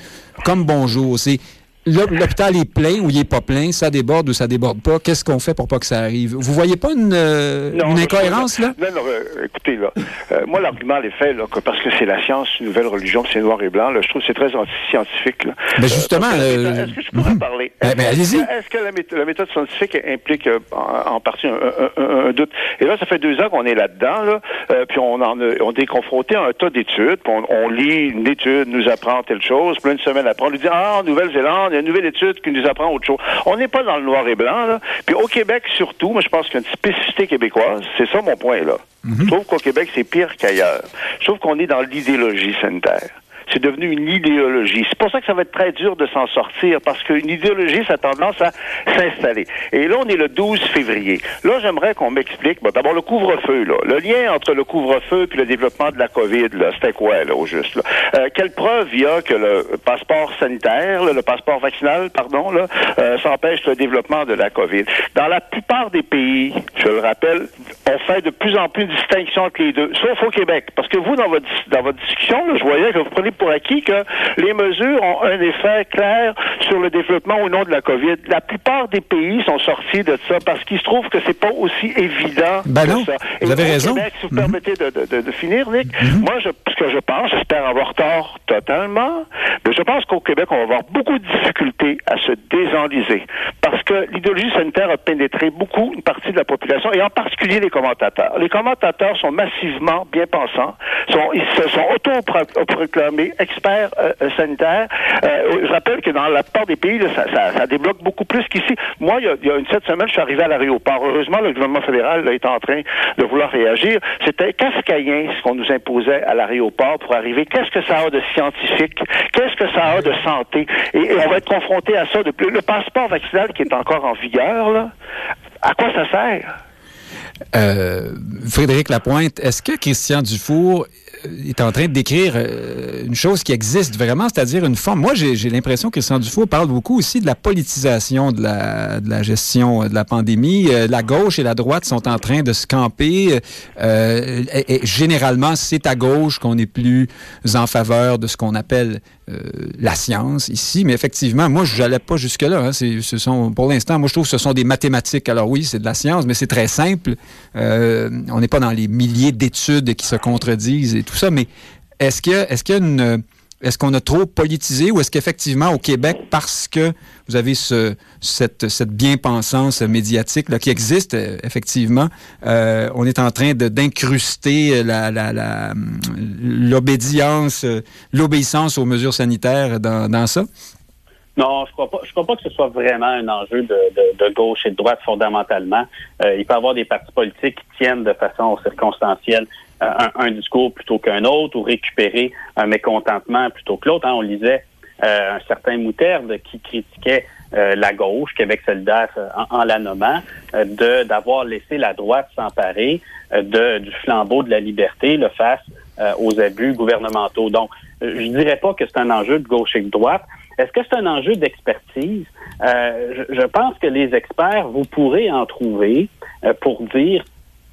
comme bonjour. C'est l'hôpital est plein ou il est pas plein, ça déborde ou ça déborde pas? Qu'est-ce qu'on fait pour pas que ça arrive? Vous voyez pas une, euh, incohérence, là? Non, non, euh, écoutez, là, euh, moi, l'argument est fait, là, que parce que c'est la science, une nouvelle religion, c'est noir et blanc, là, je trouve que c'est très anti-scientifique, Mais justement... Est-ce que je pourrais mhm. parler? Eh ben, allez-y. Est-ce que la méthode, scientifique implique en, partie un, doute? Et là, ça fait deux ans qu'on est là-dedans, là, puis on, en on est confronté à un tas d'études, on, on, lit une étude, nous apprend telle chose, puis une semaine après, on lui dit, ah, Nouvelle-Zélande, il y a une nouvelle étude qui nous apprend autre chose. On n'est pas dans le noir et blanc, là. Puis au Québec, surtout, moi, je pense qu'il y a une spécificité québécoise. C'est ça mon point, là. Mhm. Je trouve qu'au Québec, c'est pire qu'ailleurs. Je trouve qu'on est dans l'idéologie sanitaire. C'est devenu une idéologie. C'est pour ça que ça va être très dur de s'en sortir, parce qu'une idéologie, ça a tendance à s'installer. Et là, on est le 12 février. Là, j'aimerais qu'on m'explique, bon, d'abord le couvre-feu, là. Le lien entre le couvre-feu puis le développement de la COVID, là, c'était quoi, là, au juste, là? Euh, quelle preuve il y a que le passeport sanitaire, le passeport vaccinal, pardon, là, euh, s'empêche le développement de la COVID? Dans la plupart des pays, je le rappelle, on fait de plus en plus de distinction entre les deux, sauf au Québec. Parce que vous, dans votre, dans votre discussion, là, je voyais que vous prenez pour acquis que les mesures ont un effet clair sur le développement ou non de la COVID. La plupart des pays sont sortis de ça parce qu'ils se trouvent que c'est pas aussi évident ben que ça. vous avez raison. Québec, si vous mhm. permettez de, finir, Nick, mhm. moi, je, ce que je pense, j'espère avoir tort totalement, mais je pense qu'au Québec, on va avoir beaucoup de difficultés à se désenliser parce que l'idéologie sanitaire a pénétré beaucoup une partie de la population et en particulier les commentateurs. Les commentateurs sont massivement bien pensants, sont, ils se sont auto-proclamés experts euh, euh, sanitaires. Euh, je rappelle que dans la plupart des pays, ça, débloque beaucoup plus qu'ici. Moi, il y, a, une sept semaines, je suis arrivé à l'aéroport. Heureusement, le gouvernement fédéral est en train de vouloir réagir. C'était cascaïen ce qu'on nous imposait à l'aéroport pour arriver. Qu'est-ce que ça a de scientifique? Qu'est-ce que ça a de santé? Et, on va être confronté à ça. Depuis le passeport vaccinal qui est encore en vigueur, là, à quoi ça sert? Frédéric Lapointe, est-ce que Christian Dufour est en train de décrire euh, une chose qui existe vraiment, c'est-à-dire une forme. Moi, j'ai l'impression que Christian Dufault parle beaucoup aussi de la politisation de la, de la gestion euh, de la pandémie. Euh, la gauche et la droite sont en train de se camper. et, généralement, c'est à gauche qu'on est plus en faveur de ce qu'on appelle la science ici. Mais effectivement, moi, je n'allais pas jusque-là. Hein. Ce sont, pour l'instant, moi, je trouve que ce sont des mathématiques. Alors oui, c'est de la science, mais c'est très simple. on n'est pas dans les milliers d'études qui se contredisent et tout ça, mais est-ce qu'il est-ce qu'il y a une est-ce qu'on a trop politisé ou est-ce qu'effectivement au Québec, parce que vous avez ce, cette, cette bien-pensance médiatique qui existe euh, effectivement, euh, on est en train d'incruster la, l'obédience, l'obéissance aux mesures sanitaires dans, dans ça? Non, je crois pas. Je crois pas que ce soit vraiment un enjeu de, de, gauche et de droite fondamentalement. Euh, il peut y avoir des partis politiques qui tiennent de façon circonstancielle euh, un, discours plutôt qu'un autre ou récupérer un mécontentement plutôt que l'autre. Hein. On lisait euh, un certain Moutarde qui critiquait euh, la gauche, Québec solidaire en, en la nommant, de d'avoir laissé la droite s'emparer de, du flambeau de la liberté le face aux abus gouvernementaux. Donc, je dirais pas que c'est un enjeu de gauche et de droite. Est-ce que c'est un enjeu d'expertise? je, je, pense que les experts, vous pourrez en trouver pour dire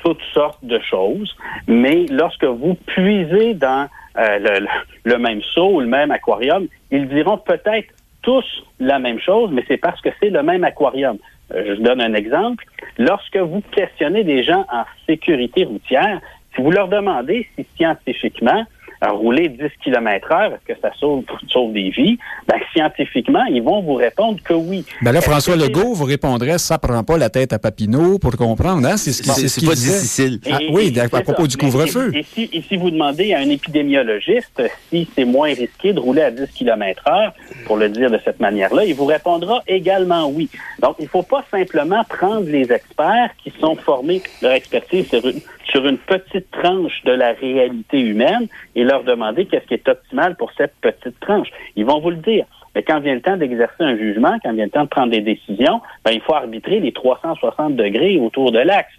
toutes sortes de choses, mais lorsque vous puisez dans euh, le, même seau ou le même aquarium, ils diront peut-être tous la même chose, mais c'est parce que c'est le même aquarium. Euh, je donne un exemple. Lorsque vous questionnez des gens en sécurité routière, si vous leur demandez si scientifiquement rouler 10 km heure, est-ce que ça sauve, sauve des vies? Ben, scientifiquement, ils vont vous répondre que oui. Ben là, François Legault vous répondrait, ça prend pas la tête à Papineau pour comprendre, hein? C'est ce qui pas difficile. Ah, oui, à, propos du couvre-feu. Et, si, et si vous demandez à un épidémiologiste si c'est moins risqué de rouler à 10 km heure, pour le dire de cette manière-là, il vous répondra également oui. Donc, il faut pas simplement prendre les experts qui sont formés, leur expertise sur une, sur une petite tranche de la réalité humaine et leur demander qu'est-ce qui est optimal pour cette petite tranche. Ils vont vous le dire. Mais quand vient le temps d'exercer un jugement, quand vient le temps de prendre des décisions, ben, il faut arbitrer les 360 degrés autour de l'axe.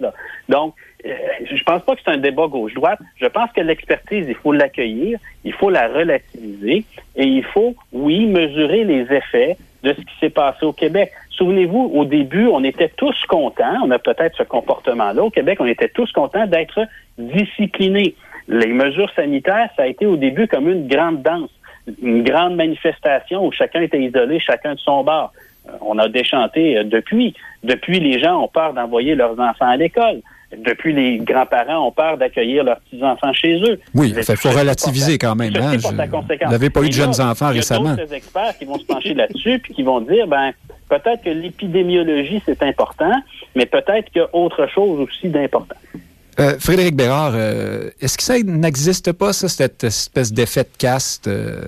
Donc, euh, je pense pas que c'est un débat gauche-droite. Je pense que l'expertise, il faut l'accueillir, il faut la relativiser et il faut, oui, mesurer les effets de ce qui s'est passé au Québec. Souvenez-vous, au début, on était tous contents, on a peut-être ce comportement-là au Québec, on était tous contents d'être disciplinés. Les mesures sanitaires, ça a été au début comme une grande danse, une grande manifestation où chacun était isolé, chacun de son bar. Euh, on a déchanté euh, depuis. Depuis, les gens ont peur d'envoyer leurs enfants à l'école. Depuis, les grands-parents ont peur d'accueillir leurs petits-enfants chez eux. Oui, il faut relativiser quand même. Hein, vous n'avez pas eu de jeunes enfants récemment. Il y a d'autres experts qui vont se pencher là-dessus puis qui vont dire, ben peut-être que l'épidémiologie, c'est important, mais peut-être qu'il y a autre chose aussi d'important. Euh, Frédéric Bérard, euh, est-ce que ça n'existe pas, ça, cette espèce d'effet de caste euh,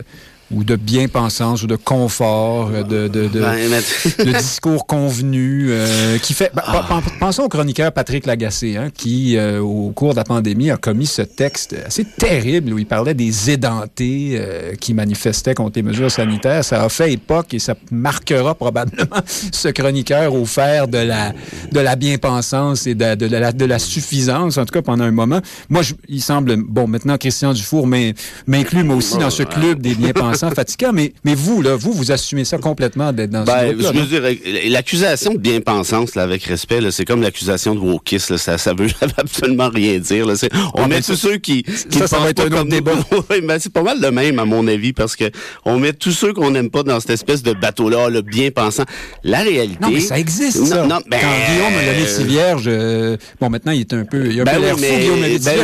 ou de bien-pensance ou de confort, euh, de, de, de, ben, discours convenu euh, qui fait... Ben, ah. Pensons au chroniqueur Patrick Lagacé, hein, qui, euh, au cours de la pandémie, a commis ce texte assez terrible où il parlait des édentés qui manifestaient contre les mesures sanitaires. Ça a fait époque et ça marquera probablement (laughs) ce chroniqueur au fer de la, de la bien-pensance et de, de, la, de la suffisance, en tout cas pendant un moment. Moi, je, il semble... Bon, maintenant, Christian Dufour m'inclut moi aussi dans ce club des bien-pensants fatigant, mais, mais vous, là, vous, vous assumez ça complètement d'être dans ben, ce Je veux dire, l'accusation de bien-pensance, là, avec respect, c'est comme l'accusation de wokisme, là, ça, ça veut (laughs) absolument rien dire, là. On met tous ceux qui, qui ça, ça va être un autre débat. (laughs) ben, c'est pas mal le même, à mon avis, parce que on met tous ceux qu'on n'aime pas dans cette espèce de bateau-là, le bien-pensant. La réalité. Non, mais ça existe, ça. Non, ben, Quand Guillaume le vierge, euh, bon, maintenant, il est un peu, il a un ben peu l'air fou, Guillaume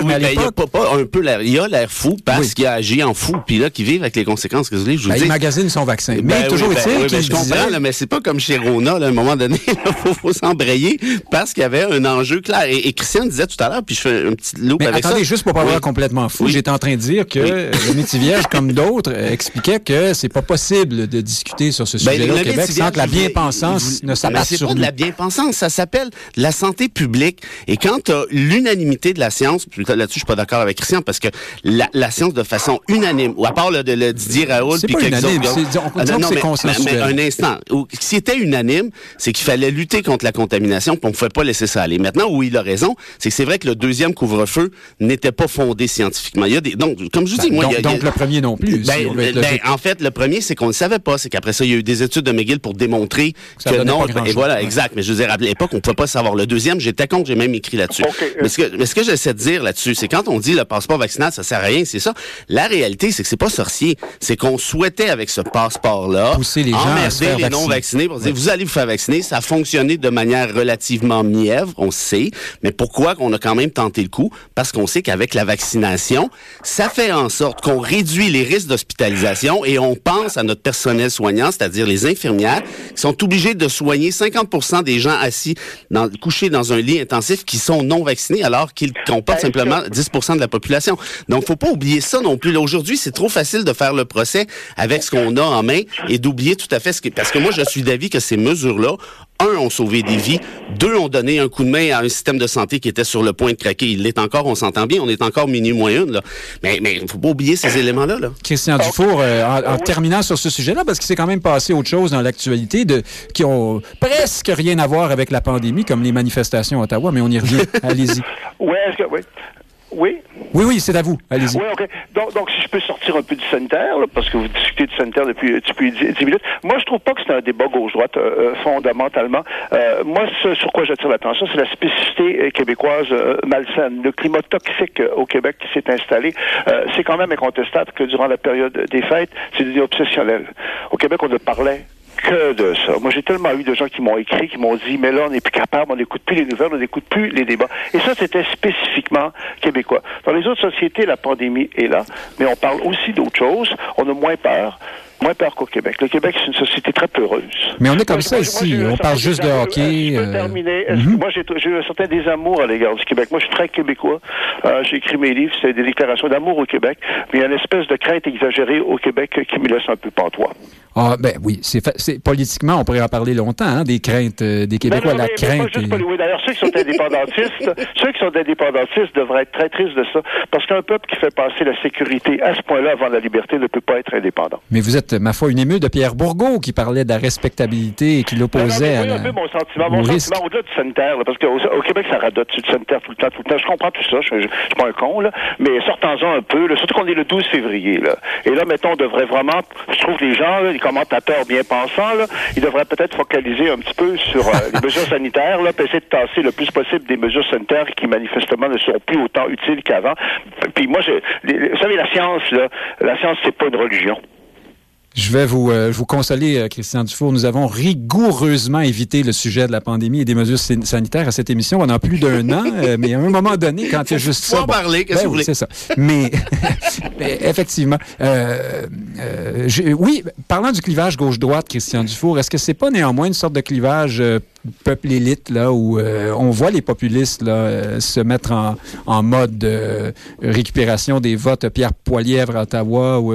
mais à il a pas, un peu l'air, il a l'air fou parce qu'il a agi en fou, puis là, qui vit avec les conséquences je vous ben, dis. Il magasine son vaccin. Ben mais toujours est-il ben, qu'il Je comprends, mais c'est pas comme chez Rona, à un moment donné, (laughs) il faut, s'embrayer parce qu'il y avait un enjeu clair. Et, Christian disait tout à l'heure, puis je fais un petit loup avec attendez, juste pour pas avoir complètement fou, j'étais en train de dire que le Métivierge, comme d'autres, expliquait que c'est pas possible de discuter sur ce sujet-là au Québec sans que la bien-pensance ne s'abatte sur pas de la bien-pensance, ça s'appelle la santé publique. Et quand tu as l'unanimité de la science, là-dessus, je suis pas d'accord avec Christian, parce que la, science, de façon unanime, ou à part le, de le Didier Raoul, puis quelques autres... Ah, non, mais, un instant. Ce qui était unanime, c'est qu'il fallait lutter contre la contamination, puis on ne pouvait pas laisser ça aller. Maintenant, où il a raison, c'est que c'est vrai que le deuxième couvre-feu n'était pas fondé scientifiquement. Il y a des, donc, comme je vous dis, ben, moi, donc, il y a, donc le premier non plus. Ben, ben, en fait, le premier, c'est qu'on ne savait pas. C'est qu'après ça, il y a eu des études de McGill pour démontrer que non. Et voilà, exact. Mais je veux dire, à l'époque, on ne pouvait pas savoir. Le deuxième, j'étais contre, j'ai même écrit là-dessus. Mais ce que, mais ce que j'essaie de dire là-dessus, c'est quand on dit le passeport vaccinal, ça sert à rien, c'est ça. La réalité, c'est que c'est pas sorcier. C'est qu'on souhaitait avec ce passeport-là pousser les gens à les non-vaccinés pour dire, vous allez vous faire vacciner. Ça a fonctionné de manière relativement mièvre, on sait. Mais pourquoi qu'on a quand même tenté le coup? Parce qu'on sait qu'avec la vaccination, ça fait en sorte qu'on réduit les risques d'hospitalisation et on pense à notre personnel soignant, c'est-à-dire les infirmières, qui sont obligés de soigner 50 des gens assis, dans, couchés dans un lit intensif qui sont non vaccinés alors qu'ils comportent simplement 10% de la population. Donc, faut pas oublier ça non plus. Aujourd'hui, c'est trop facile de faire le procès avec ce qu'on a en main et d'oublier tout à fait ce que... Parce que moi, je suis d'avis que ces mesures-là, un, ont sauvé des vies, deux, ont donné un coup de main à un système de santé qui était sur le point de craquer. Il l'est encore, on s'entend bien, on est encore minuit moins une, là. Mais il ne faut pas oublier ces éléments-là. Là. Christian Dufour, euh, en, terminant sur ce sujet-là, parce qu'il s'est quand même passé autre chose dans l'actualité de qui ont presque rien à voir avec la pandémie, comme les manifestations à Ottawa, mais on y revient. (laughs) Allez-y. Oui, oui. Oui. Oui, oui, c'est à vous. Allez-y. Oui, OK. Donc, donc, si je peux sortir un peu du sanitaire, parce que vous discutez du sanitaire depuis, depuis 10, minutes, moi, je trouve pas que c'est un débat gauche-droite euh, euh, fondamentalement. Euh, moi, ce sur quoi j'attire l'attention, c'est la spécificité québécoise malsaine. Le climat toxique au Québec qui s'est installé, c'est quand même incontestable que durant la période des fêtes, c'est devenu obsessionnel. Au Québec, on ne parlait que de ça. Moi, j'ai tellement eu de gens qui m'ont écrit, qui m'ont dit, mais là, on n'est plus capable, on n'écoute plus les nouvelles, on n'écoute plus les débats. Et ça, c'était spécifiquement québécois. Dans les autres sociétés, la pandémie est là, mais on parle aussi d'autres choses. On a moins peur moins peur qu'au Québec. Le Québec, c'est une société très peureuse. Mais on est comme ça ici. on parle juste de hockey. Je peux terminer. Moi, j'ai eu un certain désamour à l'égard du Québec. Moi, je suis très québécois. Euh, j'ai écrit mes livres. C'est des déclarations d'amour au Québec. Mais il y a une espèce de crainte exagérée au Québec qui me laisse un peu pantois. Ah, ben oui. C'est politiquement, on pourrait en parler longtemps, hein, des craintes des Québécois, la crainte. oui, d'ailleurs, ceux qui sont indépendantistes, (laughs) ceux qui sont indépendantistes devraient être très tristes de ça. Parce qu'un peuple qui fait passer la sécurité à ce point-là avant la liberté ne peut pas être indépendant. Mais vous êtes ma foi, une émue de Pierre Bourgault qui parlait de la respectabilité et qui l'opposait à la... un peu mon sentiment, mon sentiment au-delà du sanitaire, parce qu'au au Québec, ça radote du sanitaire tout le temps, tout le temps. Je comprends tout ça, je, suis pas un con, là, mais sortons-en un peu, là, surtout qu'on est le 12 février. Là. Et là, mettons, on devrait vraiment, je trouve les gens, les commentateurs bien pensants, là, ils devraient peut-être focaliser un petit peu sur euh, les (laughs) mesures sanitaires, là, puis essayer de tasser le plus possible des mesures sanitaires qui manifestement ne sont plus autant utiles qu'avant. Puis moi, je, vous savez, la science, là, la science, c'est pas une religion. Je vais vous, euh, vous consoler, euh, Christian Dufour. Nous avons rigoureusement évité le sujet de la pandémie et des mesures sanitaires à cette émission pendant plus d'un an. Euh, mais à un moment donné, quand il y a juste ça. Bon, parler, qu'est-ce ben que vous voulez? C'est ça. Mais, (laughs) effectivement. Je, oui, parlant du clivage gauche-droite, Christian Dufour, est-ce que c'est pas néanmoins une sorte de clivage peuple élite là où on voit les populistes là se mettre en, en mode de récupération des votes Pierre Poilièvre à Ottawa ou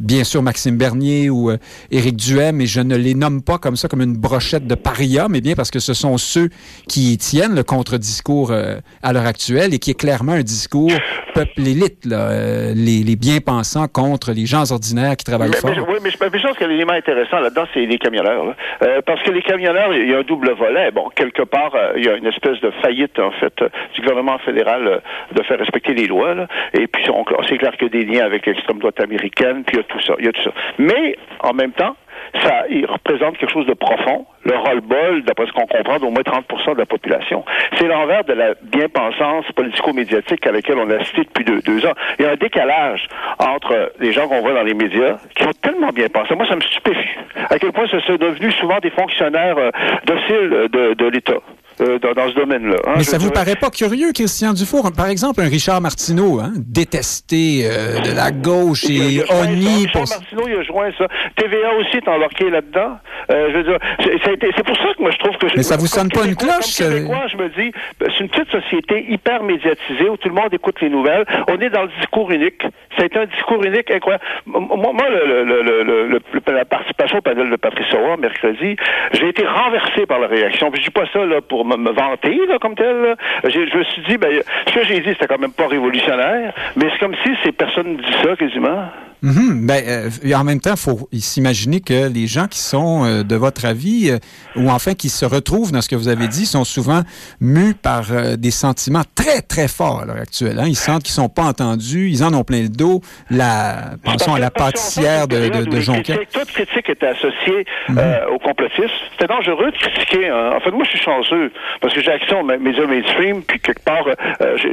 bien sûr Maxime Bernier ou euh, Éric Duhem, et je ne les nomme pas comme ça, comme une brochette de paria, mais bien parce que ce sont ceux qui tiennent le contre-discours euh, à l'heure actuelle et qui est clairement un discours peuple élite, là, euh, les, les bien-pensants contre les gens ordinaires qui travaillent mais, fort. Mais, oui, mais je, mais je pense que l'élément intéressant là-dedans, c'est les camionneurs. Là. Euh, parce que les camionneurs, il y a un double volet. Bon, quelque part, euh, il y a une espèce de faillite, en fait, du gouvernement fédéral de faire respecter les lois. Là. Et puis, c'est clair qu'il y a des liens avec l'extrême droite américaine, puis il y a tout ça. Il y a tout ça. Mais, en même temps, ça, il représente quelque chose de profond. Le roll-ball, d'après ce qu'on comprend, d'au moins 30% de la population. C'est l'envers de la bien-pensance politico-médiatique à laquelle on a assisté depuis deux, ans. Il y a un décalage entre les gens qu'on voit dans les médias qui ont tellement bien pensé. Moi, ça me stupéfie. À quel point ce sont devenus souvent des fonctionnaires euh, dociles de, de l'État. Euh, dans, dans, ce domaine-là. Hein, Mais ça vous paraît pas curieux, Christian Dufour? Par exemple, un Richard Martineau, hein, détesté euh, de la gauche et honni pour... Richard Martineau, il a joint ça. TVA aussi est embarqué là-dedans. Euh, je veux dire, c'est pour ça que moi, je trouve que... Mais ça vous sonne pas une cloche? Comme Québécois, je me dis, c'est une petite société hyper médiatisée où tout le monde écoute les nouvelles. On est dans le discours unique. Été un discours unique incroyable. Moi, moi le, le, le, la participation au panel de Patrice Roy mercredi, j'ai été renversé par la réaction. Puis je dis pas ça là, pour me, vanter là, comme tel. Je me suis dit, ben, ce que j'ai dit, c'était quand même pas révolutionnaire, mais c'est comme si ces personnes disaient ça quasiment. Mm -hmm. ben, euh, en même temps, il faut s'imaginer que les gens qui sont euh, de votre avis, euh, ou enfin qui se retrouvent dans ce que vous avez dit, sont souvent mus par des sentiments très, très forts à l'heure actuelle. Hein? Ils sentent qu'ils sont pas entendus, ils en ont plein le dos. La, pensons à la pâtissière de, de, de Jonquière. Toute critique était associée mm -hmm. aux complotistes. C'était dangereux de critiquer. Hein. En fait, moi, je suis chanceux parce que j'ai accès aux médias mainstream, puis quelque part,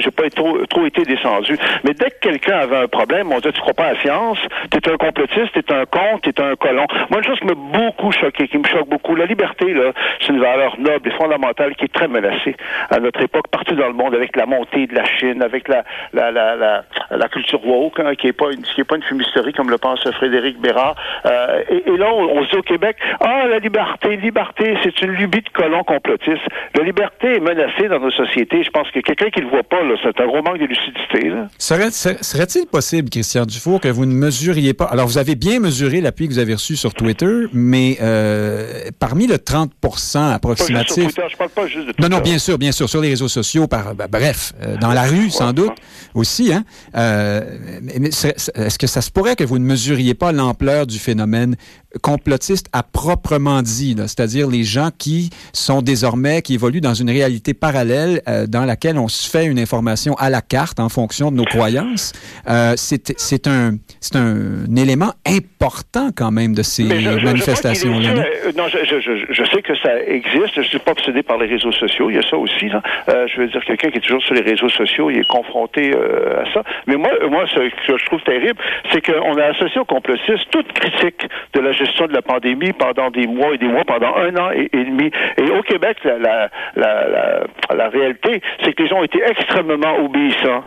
j'ai pas trop, trop été descendu. Mais dès que quelqu'un avait un problème, on disait, tu crois pas à la science, t'es un complotiste, t'es un con, t'es un colon. Moi, une chose qui m'a beaucoup choqué, qui me choque beaucoup, la liberté, là, c'est une valeur noble et fondamentale qui est très menacée à notre époque, partout dans le monde, avec la montée de la Chine, avec la, la, la, la, culture woke, hein, qui est pas une, qui est pas une fumisterie, comme le pense Frédéric Bérard. Euh, et, là, on, se dit au Québec, ah, la liberté, liberté, c'est une lubie de colon complotiste. La liberté est menacée dans nos sociétés. Je pense que quelqu'un qui le voit pas, là, c'est un gros manque de lucidité, là. Serait-il possible, Christian Dufour, que vous ne mesuriez pas. Alors, vous avez bien mesuré l'appui que vous avez reçu sur Twitter, mais euh, parmi le 30% approximatif. Pas juste sur Twitter, je parle pas juste de Twitter. Non, non, bien sûr, bien sûr, sur les réseaux sociaux, par, ben, bref, euh, dans la rue, sans doute, aussi. Hein, euh, mais est-ce que ça se pourrait que vous ne mesuriez pas l'ampleur du phénomène complotiste à proprement dit, c'est-à-dire les gens qui sont désormais, qui évoluent dans une réalité parallèle euh, dans laquelle on se fait une information à la carte en fonction de nos croyances. Euh, c'est un, un élément important quand même de ces manifestations-là. Non, je, je, je, sais que ça existe. Je suis pas obsédé par les réseaux sociaux. Il y a ça aussi. Là. Euh, je veux dire, quelqu'un qui est toujours sur les réseaux sociaux, il est confronté euh, à ça. Mais moi, moi, ce que je trouve terrible, c'est qu'on a associé au complotisme toute critique de la gestion de la pandémie pendant des mois et des mois, pendant un an et, demi. Et au Québec, la, la, la, réalité, c'est que les gens ont été extrêmement obéissants.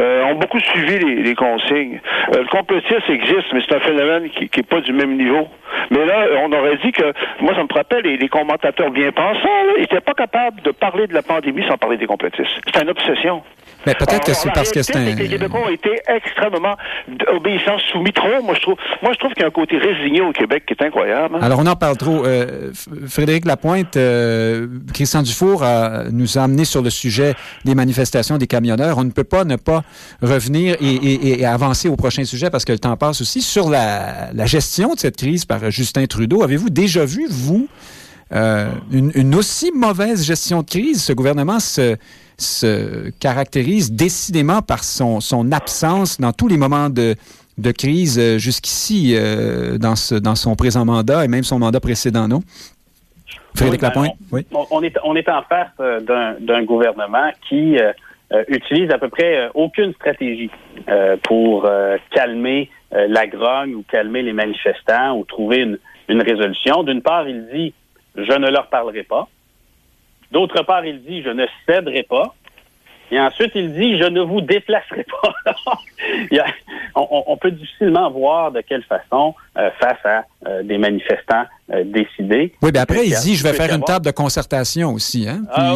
Euh, ont beaucoup suivi les, consignes. Euh, le complotisme existe, mais c'est un phénomène qui n'est pas du même niveau. Mais là, on aurait dit que, moi, ça me rappelle, les, les commentateurs bien pensants, ils n'étaient pas capables de parler de la pandémie sans parler des complotistes. C'est une obsession. Mais peut-être que c'est parce que c'est un. Les Québécois ont été extrêmement obéissants, soumis trop. Moi, je trouve, moi, je trouve qu'il y a un côté résigné au Québec qui est incroyable. Hein. Alors, on en parle trop. Euh, Frédéric Lapointe, euh, Christian Dufour nous a amené sur le sujet des manifestations des camionneurs. On ne peut pas ne pas revenir et, avancer au prochain sujet parce que le temps passe aussi sur la, gestion de cette crise par Justin Trudeau. Avez-vous déjà vu, vous, euh, une, aussi mauvaise gestion de crise? Ce gouvernement se, se caractérise décidément par son, son absence dans tous les moments de, de crise euh, jusqu'ici euh, dans, ce, dans son présent mandat et même son mandat précédent, non? Frédéric ben, Lapointe? Oui. On, est, on est en face d'un gouvernement qui euh, utilise à peu près euh, aucune stratégie euh, pour calmer la grogne ou calmer les manifestants ou trouver une, une résolution. D'une part, il dit je ne leur parlerai pas. D'autre part, il dit je ne céderai pas. Et ensuite, il dit je ne vous déplacerai pas. (laughs) on, peut difficilement voir de quelle façon, face à des manifestants décidés. Oui, mais après, il dit je vais faire une table de concertation aussi. Hein? ah,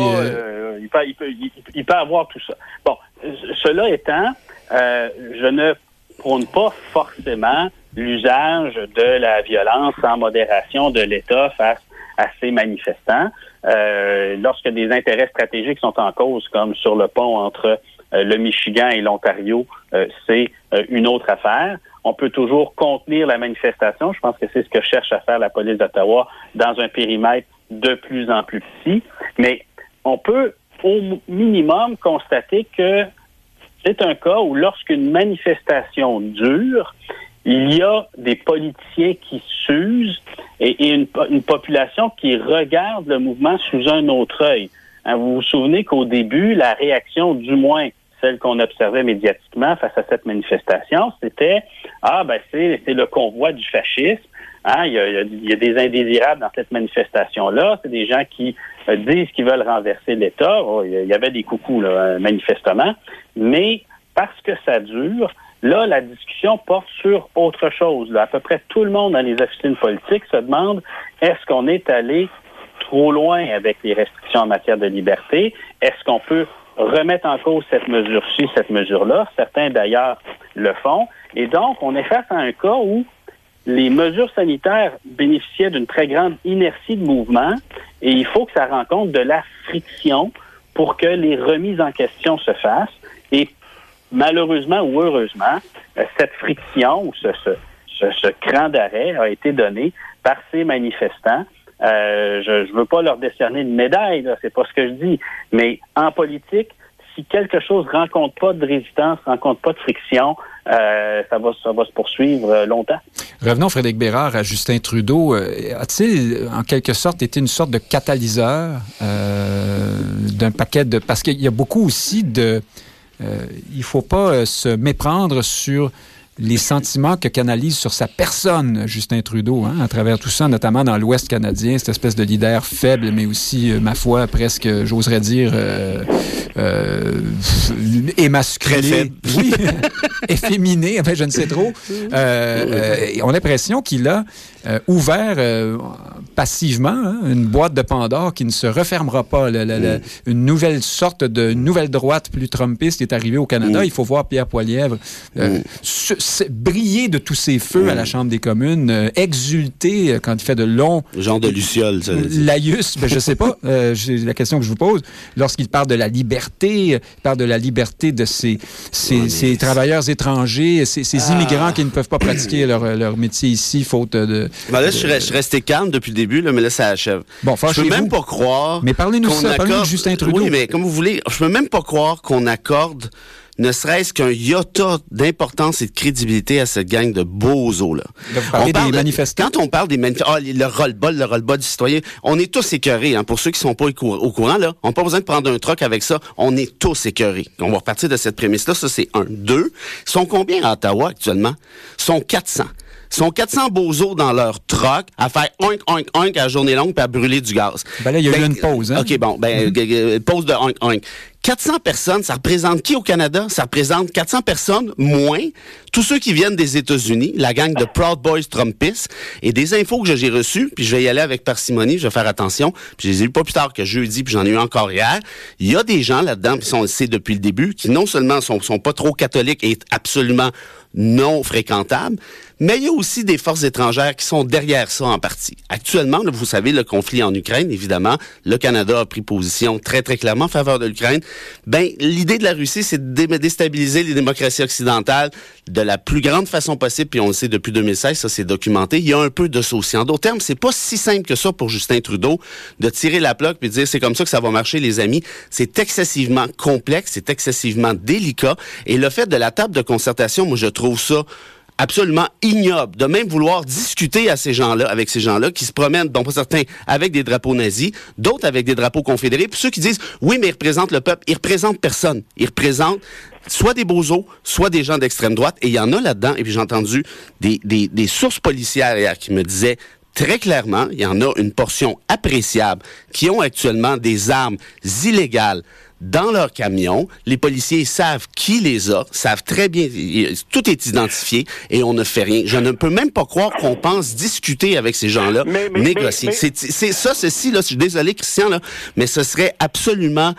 il, peut, il, peut, il, peut, avoir tout ça. Bon, cela étant, euh, je ne prône pas forcément l'usage de la violence sans modération de l'État face à ces manifestants. Euh, lorsque des intérêts stratégiques sont en cause, comme sur le pont entre euh, le Michigan et l'Ontario, euh, c'est euh, une autre affaire. On peut toujours contenir la manifestation. Je pense que c'est ce que cherche à faire la police d'Ottawa dans un périmètre de plus en plus petit. Mais on peut au minimum constater que c'est un cas où lorsqu'une manifestation dure, il y a des politiciens qui s'usent et, une, population qui regarde le mouvement sous un autre œil. Hein, vous vous souvenez qu'au début, la réaction, du moins celle qu'on observait médiatiquement face à cette manifestation, c'était ah ben c'est le convoi du fascisme. Hein, il, y a, des indésirables dans cette manifestation-là. C'est des gens qui euh, disent qu'ils veulent renverser l'État. Oh, il y avait des coucous, là, euh, manifestement. Mais parce que ça dure, là, la discussion porte sur autre chose. Là. À peu près tout le monde dans les officines politiques se demande est-ce qu'on est allé trop loin avec les restrictions en matière de liberté? Est-ce qu'on peut remettre en cause cette mesure-ci, cette mesure-là? Certains, d'ailleurs, le font. Et donc, on est face à un cas où les mesures sanitaires bénéficiaient d'une très grande inertie de mouvement et il faut que ça rencontre de la friction pour que les remises en question se fassent. Et malheureusement ou heureusement, euh, cette friction ou ce, ce, ce, cran d'arrêt a été donné par ces manifestants. Euh, je ne veux pas leur décerner une médaille, c'est pas ce que je dis, mais en politique, si quelque chose rencontre pas de résistance, rencontre pas de friction, euh, ça, va, se poursuivre longtemps. Revenons, Frédéric Bérard, à Justin Trudeau. A-t-il, en quelque sorte, été une sorte de catalyseur d'un paquet de... Parce qu'il y a beaucoup aussi de... il faut pas se méprendre sur les sentiments que canalise sur sa personne Justin Trudeau, hein, à travers tout ça, notamment dans l'Ouest canadien, cette espèce de leader faible, mais aussi, euh, ma foi, presque, j'oserais dire, euh, euh, émasculé, oui, (laughs) efféminé, enfin, je ne sais trop. Euh, on a l'impression qu'il a ouvert passivement hein, une boîte de Pandore qui ne se refermera pas. Une nouvelle sorte de nouvelle droite plus trumpiste est arrivée au Canada. Il faut voir Pierre Poilièvre briller de tous ses feux à la Chambre des communes, euh, exulter euh, quand il fait de longs... Genre de Luciole, ça. Laïus, ben, je sais pas, (laughs) euh, la question que je vous pose. Lorsqu'il parle de la liberté, il parle de la liberté de ces, ces, travailleurs étrangers, ces, ces ah. immigrants qui ne peuvent pas pratiquer leur, leur métier ici, faute de... Ben là, je, suis resté calme depuis le début, là, mais là, ça achève. Bon, je peux même pas croire... Mais parlez-nous ça, parlez-nous de Justin Trudeau. Oui, mais comme vous voulez, je peux même pas croire qu'on accorde ne serait-ce qu'un iota d'importance et de crédibilité à cette gang de bozos, là. on des manifestants. Quand on parle des manifestants, ah, le roll-ball, le roll-ball du citoyen, on est tous écœurés, hein. Pour ceux qui sont pas au courant, là, on n'a pas besoin de prendre un troc avec ça. On est tous écœurés. On va repartir de cette prémisse-là. Ça, c'est un. Deux. Ils sont combien à Ottawa actuellement? Ils sont 400. sont 400 bozos dans leur troc à faire oink, oink, oink à journée longue puis à brûler du gaz. Ben là, il y a eu Ben, une pause. Hein? OK, bon, ben, Mhm. euh, pause de oink, oink. 400 personnes, ça représente qui au Canada? Ça représente 400 personnes moins tous ceux qui viennent des États-Unis, la gang de Proud Boys Trumpistes, et des infos que j'ai reçues, puis je vais y aller avec parcimonie, je vais faire attention, puis je les ai pas plus tard que jeudi, puis j'en ai eu encore hier. Il y a des gens là-dedans, puis on le depuis le début, qui non seulement sont, sont pas trop catholiques et absolument non fréquentables, mais il y a aussi des forces étrangères qui sont derrière ça en partie. Actuellement, là, vous savez, le conflit en Ukraine, évidemment, le Canada a pris position très, très clairement en faveur de l'Ukraine. Ben, l'idée de la Russie, c'est de dé- déstabiliser les démocraties occidentales de la plus grande façon possible, puis on le sait depuis 2016, ça c'est documenté. Il y a un peu de ça aussi. En d'autres termes, c'est pas si simple que ça pour Justin Trudeau de tirer la plaque puis de dire c'est comme ça que ça va marcher, les amis. C'est excessivement complexe, c'est excessivement délicat. Et le fait de la table de concertation, moi je trouve ça absolument ignoble de même vouloir discuter à ces gens-là, avec ces gens-là qui se promènent, dont certains avec des drapeaux nazis, d'autres avec des drapeaux confédérés, puis ceux qui disent oui, mais ils représentent le peuple, ils représentent personne, ils représentent soit des bozos, soit des gens d'extrême droite, et il y en a là-dedans, et puis j'ai entendu des, des, des sources policières hier qui me disaient Très clairement, il y en a une portion appréciable qui ont actuellement des armes illégales dans leur camion. Les policiers savent qui les a, savent très bien, tout est identifié et on ne fait rien. Je ne peux même pas croire qu'on pense discuter avec ces gens-là, négocier. C'est c'est ça, ceci, là, je suis désolé, Christian, là, mais ce serait absolument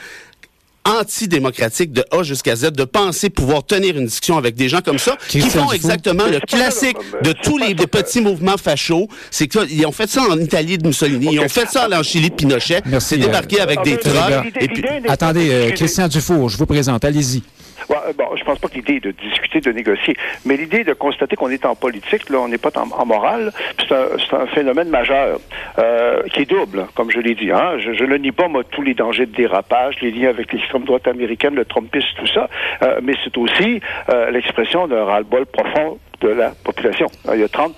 antidémocratique de A jusqu'à Z de penser pouvoir tenir une discussion avec des gens comme ça qui font exactement le (laughs) classique de tous les des petits mouvements fachos. C'est qu'ils ont fait ça en Italie de Mussolini, ils ont fait ça en Chili de Pinochet. C'est débarqué euh, avec Ah, des trucks. Attendez, euh, Christian Dufour, je vous présente. Allez-y. Ouais, euh, bon, je pense pas que l'idée est de discuter, de négocier, mais l'idée de constater qu'on est en politique, là, on n'est pas en, en morale. C'est un, phénomène majeur euh, qui est double, comme je l'ai dit. Hein. Je, je ne nie pas moi tous les dangers de dérapage, les liens avec l'extrême droite américaine, le Trumpisme, tout ça, euh, mais c'est aussi euh, l'expression d'un ras-le-bol profond de la population. Il y a 30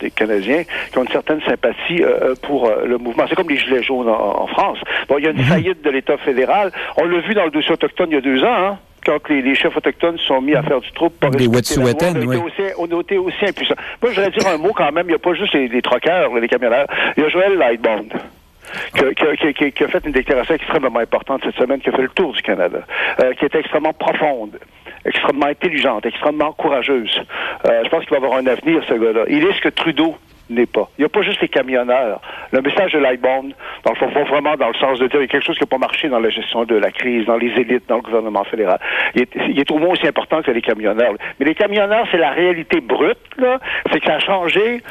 des Canadiens qui ont une certaine sympathie euh, pour euh, le mouvement. C'est comme les Gilets jaunes en, en France. Bon, il y a une faillite de l'État fédéral. On l'a vu dans le dossier autochtone il y a deux ans, hein, quand les, les chefs autochtones sont mis à faire du trouble pour loi, Wet'suwet'en, on a oui. On a été aussi impuissants. Moi, je voudrais dire un mot quand même. Il n'y a pas juste les, les troqueurs, les camionneurs. Il y a Joël Lightbond. Qui, a- qui fait une déclaration extrêmement importante cette semaine, qui a fait le tour du Canada, euh, qui était extrêmement profonde, extrêmement intelligente, extrêmement courageuse. Euh, je pense qu'il va avoir un avenir, ce gars-là. Il est ce que Trudeau n'est pas. Il n'y a pas juste les camionneurs. Le message de Lightbone, dans le fond, va vraiment dans le sens de dire qu'il y a quelque chose qui n'a pas marché dans la gestion de la crise, dans les élites, dans le gouvernement fédéral. Il est, il est au moins aussi important que les camionneurs. Mais les camionneurs, c'est la réalité brute, là. C'est que ça a changé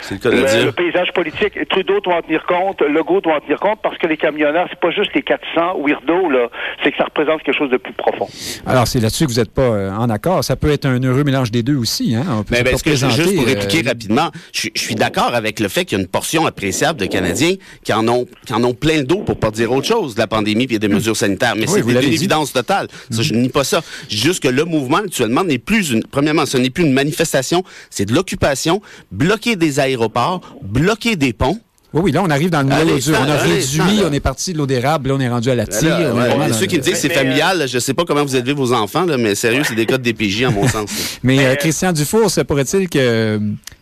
le paysage politique. Et Trudeau doit en tenir compte, Legault doit en tenir compte, parce que les camionneurs, c'est pas juste les 400 weirdos, là. C'est que ça représente quelque chose de plus profond. Alors, c'est là-dessus que vous n'êtes pas euh, en accord. Ça peut être un heureux mélange des deux aussi. Hein? On peut- Mais ça ben, ce que juste pour euh, répliquer rapidement, je, je suis d'accord avec le fait qu'il y a une portion appréciable de Canadiens qui en ont, qui en ont plein le dos, pour pas dire autre chose, de la pandémie et des mesures sanitaires. Mais Oui, c'est une évidence totale. Ça, je nie pas ça. Juste que le mouvement actuellement n'est plus une, premièrement, ce n'est plus une manifestation, c'est de l'occupation, bloquer des aéroports, bloquer des ponts. Oui, oui, là, on arrive dans le nouveau dur. On a ça, allez, réduit, ça, on est parti de l'eau d'érable, là, on est rendu à la tire. Là, ouais, ceux qui me disent que c'est euh, familial, là, je sais pas comment vous élevez vos enfants, là, mais sérieux, c'est des cas de DPJ, à mon sens. (laughs) Mais euh, Christian Dufour, se pourrait-il que euh,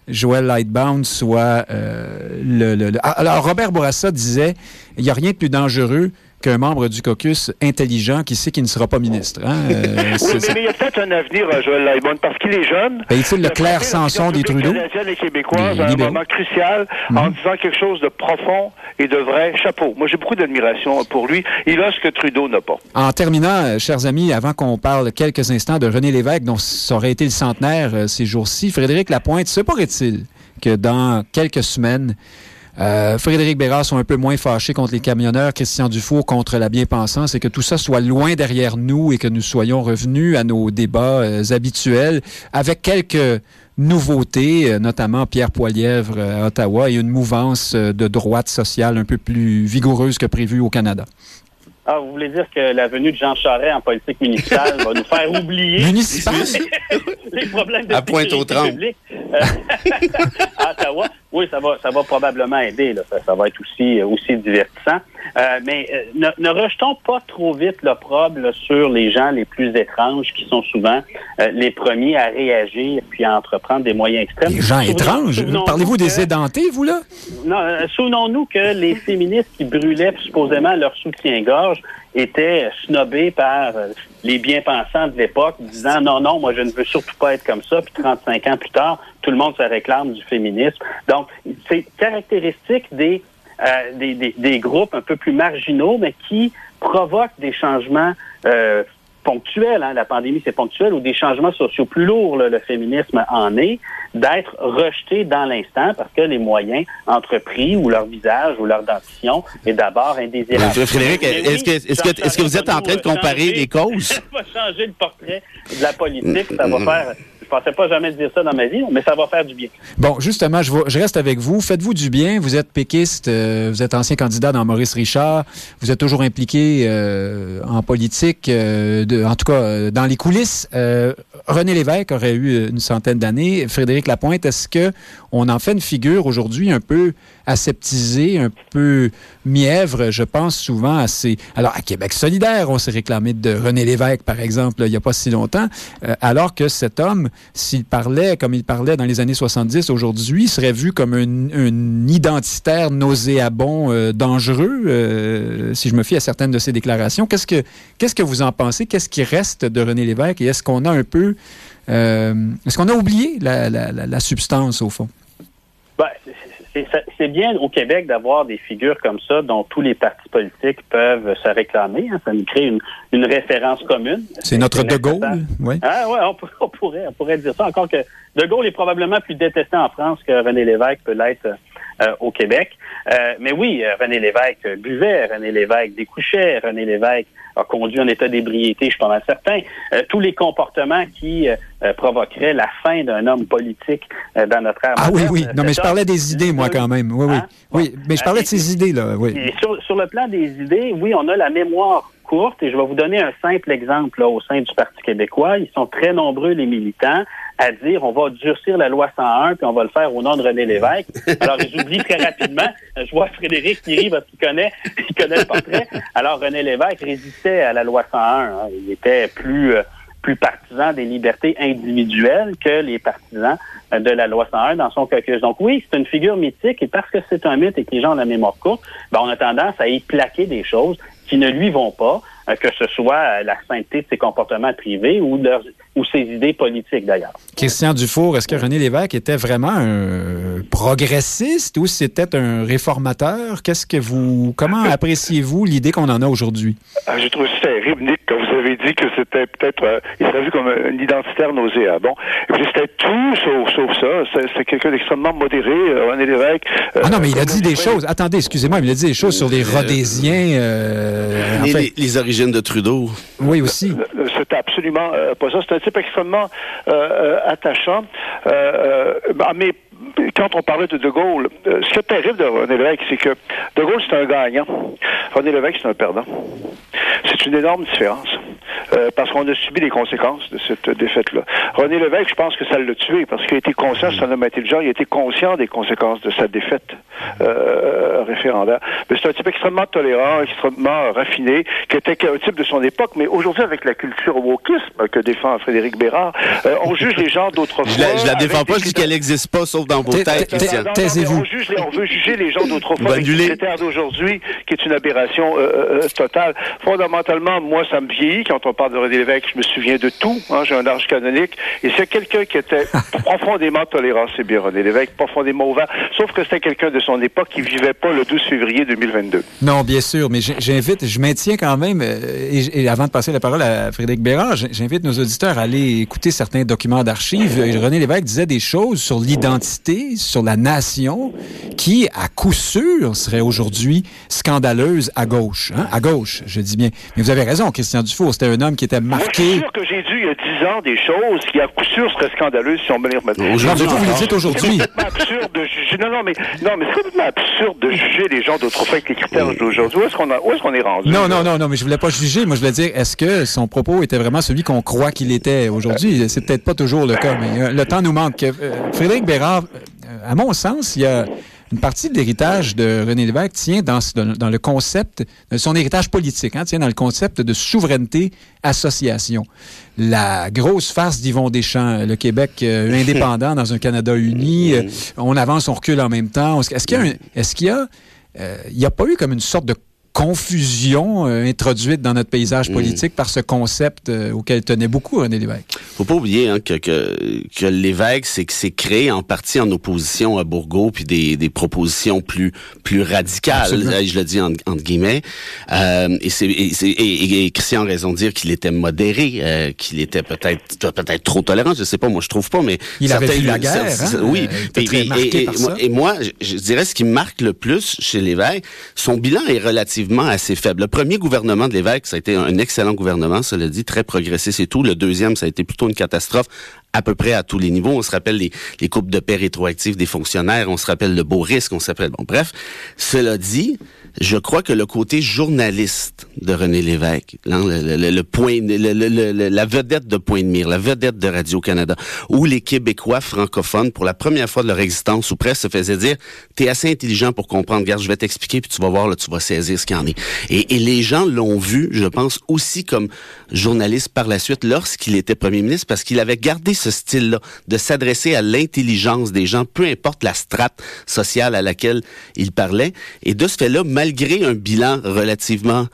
Joël Lightbound soit euh, le, le- le- Ah, Alors, Robert Bourassa disait il n'y a rien de plus dangereux qu'un membre du caucus intelligent qui sait qu'il ne sera pas ministre. Hein? Euh, Oui, mais, mais il y a peut-être un avenir à Joël Laibon parce qu'il est jeune. Ben, est-il le Claire Sanson des Trudeau? québécoise Des à un moment crucial en disant quelque chose de profond et de vrai. Chapeau. Moi, j'ai beaucoup d'admiration pour lui. Il a ce que Trudeau n'a pas. En terminant, euh, chers amis, avant qu'on parle quelques instants de René Lévesque, dont ça aurait été le centenaire euh, ces jours-ci, Frédéric Lapointe, se pourrait-il que dans quelques semaines, euh, Frédéric Bérard soit un peu moins fâché contre les camionneurs, Christian Dufour contre la bien-pensance, et que tout ça soit loin derrière nous et que nous soyons revenus à nos débats euh, habituels avec quelques nouveautés, euh, notamment Pierre Poilièvre à Ottawa et une mouvance de droite sociale un peu plus vigoureuse que prévu au Canada. Ah, vous voulez dire que la venue de Jean Charest en politique municipale va nous faire oublier Municipal? (laughs) les problèmes de À publique euh, (laughs) à Ottawa. Oui, ça va, ça va probablement aider. Là. Ça, ça va être aussi, aussi divertissant. Euh, mais euh, ne, ne, rejetons pas trop vite l'opprobre sur les gens les plus étranges qui sont souvent euh, les premiers à réagir puis à entreprendre des moyens extrêmes. Les gens étranges? Parlez-vous des édentés, vous, là? Non, souvenons-nous que les féministes qui brûlaient supposément leur soutien-gorge étaient snobés par les bien-pensants de l'époque, disant non, non, moi je ne veux surtout pas être comme ça. Puis 35 ans plus tard, tout le monde se réclame du féminisme. Donc, c'est caractéristique des euh, des, des, des, groupes un peu plus marginaux, mais qui provoquent des changements euh, ponctuels. Hein. La pandémie, c'est ponctuel, ou des changements sociaux plus lourds, le féminisme en est, d'être rejeté dans l'instant parce que les moyens entrepris ou leur visage ou leur dentition est d'abord indésirable. Frédéric, est-ce que, est-ce que, est-ce que vous êtes en train de comparer les causes? Ça va changer le portrait de la politique, ça va faire pensais pas jamais dire ça dans ma vie, mais ça va faire du bien. Bon, justement, je, je reste avec vous. Faites-vous du bien. Vous êtes péquiste, euh, vous êtes ancien candidat dans Maurice Richard. Vous êtes toujours impliqué euh, en politique, euh, en tout cas dans les coulisses. René Lévesque aurait eu une centaine d'années. Frédéric Lapointe, est-ce que on en fait une figure aujourd'hui un peu aseptisée, un peu mièvre? Je pense souvent à ces... Alors, à Québec solidaire, on s'est réclamé de René Lévesque, par exemple, il n'y a pas si longtemps, alors que cet homme s'il parlait comme il parlait dans les années 70 aujourd'hui, serait vu comme un, identitaire nauséabond, euh, dangereux, euh, si je me fie à certaines de ses déclarations. Qu'est-ce que, vous en pensez? Qu'est-ce qui reste de René Lévesque? Et est-ce qu'on a un peu, euh, est-ce qu'on a oublié la substance au fond? C'est bien au Québec d'avoir des figures comme ça dont tous les partis politiques peuvent se réclamer. Hein. Ça nous crée une, référence commune. C'est notre De Gaulle, oui. Ah, ouais, (laughs) on, pourrait, on pourrait dire ça. Encore que De Gaulle est probablement plus détesté en France que René Lévesque peut l'être euh, au Québec. Euh, mais oui, euh, René Lévesque buvait, René Lévesque découchait, René Lévesque a conduit en état d'ébriété, je suis pas mal certain. tous les comportements qui provoqueraient la fin d'un homme politique dans notre ère. Ah oui, oui. Non, mais je parlais des idées, moi, quand même. Oui, oui. Hein? Oui, mais je parlais de ces idées, là. Oui. sur, sur le plan des idées, oui, on a la mémoire et je vais vous donner un simple exemple là, au sein du Parti québécois. Ils sont très nombreux, les militants, à dire on va durcir la loi 101 puis on va le faire au nom de René Lévesque. Alors, j'oublie très rapidement. Je vois Frédéric qui rit parce qu'il connaît, il connaît le portrait. Alors, René Lévesque résistait à la loi 101. Hein. Il était plus, euh, plus partisan des libertés individuelles que les partisans euh, de la loi 101 dans son caucus. Donc oui, c'est une figure mythique et parce que c'est un mythe et que les gens ont la mémoire courte, ben, on a tendance à y plaquer des choses qui ne lui vont pas, euh, que ce soit la sainteté de ses comportements privés ou, ou ses idées politiques d'ailleurs. Christian Dufour, est-ce que René Lévesque était vraiment un progressiste ou c'était un réformateur? Qu'est-ce que vous, comment (laughs) appréciez-vous l'idée qu'on en a aujourd'hui? Ah, je trouve ça terrible, Nick, avez dit que c'était peut-être, euh, il serait vu comme un identitaire nauséabond. C'était tout sauf, ça. C'est quelqu'un d'extrêmement modéré, euh, René Lévesque. ah non, mais il a dit des choses. Attendez, excusez-moi, il a dit des choses sur les Rhodésiens. les, origines de Trudeau. Oui, aussi. C'est absolument pas ça. C'est un type extrêmement attachant. mais quand on parlait de De Gaulle, ce qui est terrible de René Lévesque, c'est que De Gaulle, c'est un gagnant. René Lévesque, c'est un perdant. C'est une énorme différence. Euh, parce qu'on a subi les conséquences de cette défaite-là. René Lévesque, je pense que ça l'a tué parce qu'il a été conscient, c'est un homme intelligent, il a été conscient des conséquences de sa défaite euh, référendaire. Mais c'est un type extrêmement tolérant, extrêmement raffiné, qui était un type de son époque, mais aujourd'hui, avec la culture wokisme que défend Frédéric Bérard, euh, on juge les gens d'autrefois. Je la, je la défends pas, je dis qu'elle n'existe pas, sauf dans vos têtes, Taisez-vous. On, on, veut juger les gens d'autrefois avec le d'aujourd'hui, qui est une aberration euh, totale. Fondamentalement, moi, ça me vieillit quand on parle de René Lévesque, je me souviens de tout. Hein, j'ai un âge canonique. Et c'est quelqu'un qui était (laughs) profondément tolérant, c'est bien René Lévesque, profondément ouvert. Sauf que c'était quelqu'un de son époque qui vivait pas le 12 février 2022. Non, bien sûr, mais j'invite, je maintiens quand même, euh, et, avant de passer la parole à Frédéric Bérard, j'invite nos auditeurs à aller écouter certains documents d'archives. René Lévesque disait des choses sur l'identité, sur la nation, qui, à coup sûr, serait aujourd'hui scandaleuse à gauche. Hein? À gauche, je dis bien. Mais vous avez raison, Christian Dufour, c'était un homme qui était marqué. Moi, je suis sûr que j'ai dû, il y a 10 ans, des choses qui, à coup sûr, seraient scandaleuses si on me les remettait. Aujourd'hui, vous le dites aujourd'hui. C'est absurde de juger. Non, non, mais, non, mais c'est complètement absurde de juger les gens d'autrefois avec les critères d'aujourd'hui. Où est-ce qu'on est, qu'on est rendu? Non, non, non, non, mais je voulais pas juger. Moi, je voulais dire, est-ce que son propos était vraiment celui qu'on croit qu'il était aujourd'hui? C'est peut-être pas toujours le cas, mais euh, le temps nous manque. Euh, Frédéric Bérard, à mon sens, il y a une partie de l'héritage de René Lévesque tient dans, le concept, son héritage politique, hein, tient dans le concept de souveraineté-association. La grosse farce d'Yvon Deschamps, le Québec euh, indépendant dans un Canada uni, euh, on avance, on recule en même temps. Est-ce qu'il y a, euh, il n'y a pas eu comme une sorte de confusion euh, introduite dans notre paysage mm. politique par ce concept euh, auquel tenait beaucoup René Lévesque. Faut pas oublier hein, que, que, que l'évêque, c'est que c'est créé en partie en opposition à Bourgault puis des, des propositions plus plus radicales, je le dis entre, guillemets. Euh, et, c'est, et, et, Christian a raison de dire qu'il était modéré, euh, qu'il était peut-être peut-être trop tolérant, je sais pas, moi je trouve pas, mais il avait vu la guerre. Hein? Oui, et, moi, je, dirais ce qui marque le plus chez l'évêque, son bilan est relativement assez faible. Le premier gouvernement de l'évêque, ça a été un excellent gouvernement, cela dit, très progressiste et tout. Le deuxième, ça a été plutôt une catastrophe à peu près à tous les niveaux. On se rappelle les, coupes de paix rétroactives des fonctionnaires, on se rappelle le beau risque, on s'appelle... Bon, bref, cela dit, je crois que le côté journaliste de René Lévesque, hein, le, point, la vedette de Point de Mire, la vedette de Radio-Canada, où les Québécois francophones, pour la première fois de leur existence ou presque, se faisaient dire, t'es assez intelligent pour comprendre, regarde, je vais t'expliquer, puis tu vas voir, là, tu vas saisir ce qu'il en est. Et, et les gens l'ont vu, je pense, aussi comme journaliste par la suite, lorsqu'il était premier ministre, parce qu'il avait gardé ce style-là, de s'adresser à l'intelligence des gens, peu importe la strate sociale à laquelle il parlait. Et de ce fait-là, malgré un bilan relativement,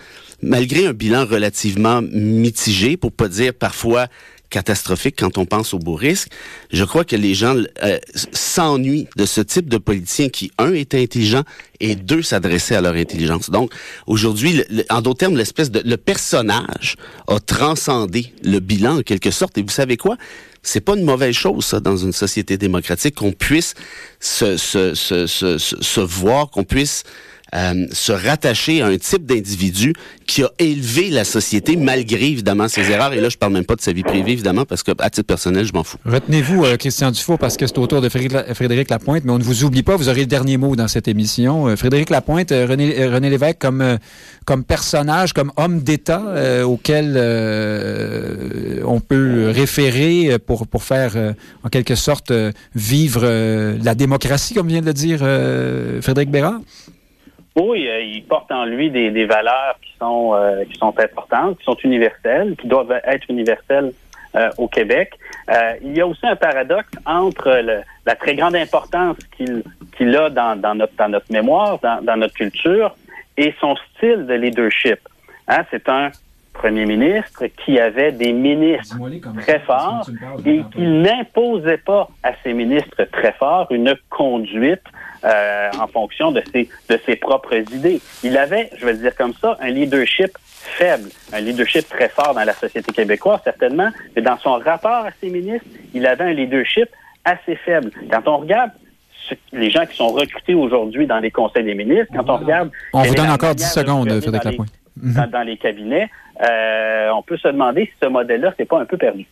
malgré un bilan relativement mitigé, pour pas dire parfois catastrophique quand on pense au beau risque. Je crois que les gens euh, s'ennuient de ce type de politicien qui, un, était intelligent et deux, s'adressait à leur intelligence. Donc, aujourd'hui, en d'autres termes, l'espèce de... Le personnage a transcendé le bilan, en quelque sorte. Et vous savez quoi? C'est pas une mauvaise chose, ça, dans une société démocratique, qu'on puisse se, se, se, se, se voir, qu'on puisse euh, se rattacher à un type d'individu qui a élevé la société malgré évidemment ses erreurs. Et là, je parle même pas de sa vie privée évidemment parce que à titre personnel, je m'en fous. Retenez-vous, euh, Christian Dufault, parce que c'est autour de Frédéric Lapointe, mais on ne vous oublie pas. Vous aurez le dernier mot dans cette émission. Euh, Frédéric Lapointe, René, René Lévesque comme comme personnage, comme homme d'État auquel on peut référer pour pour faire en quelque sorte vivre la démocratie, comme vient de le dire Frédéric Bérard? Oui, euh, il porte en lui des, des valeurs qui sont euh, qui sont importantes, qui sont universelles, qui doivent être universelles euh, au Québec. il y a aussi un paradoxe entre le, la très grande importance qu'il qu'il a dans, dans, notre, dans notre mémoire, dans, dans, notre culture, et son style de leadership. Hein, c'est un premier ministre qui avait des ministres très forts et qui n'imposait pas à ses ministres très forts une conduite euh, en fonction de ses, de ses propres idées. Il avait, je vais le dire comme ça, un leadership faible, un leadership très fort dans la société québécoise, certainement, mais dans son rapport à ses ministres, il avait un leadership assez faible. Quand on regarde les gens qui sont recrutés aujourd'hui dans les conseils des ministres, quand on regarde... On vous donne encore 10 secondes, Frédéric Lapointe. Dans, dans, les cabinets, euh, on peut se demander si ce modèle-là, c'est pas un peu perdu.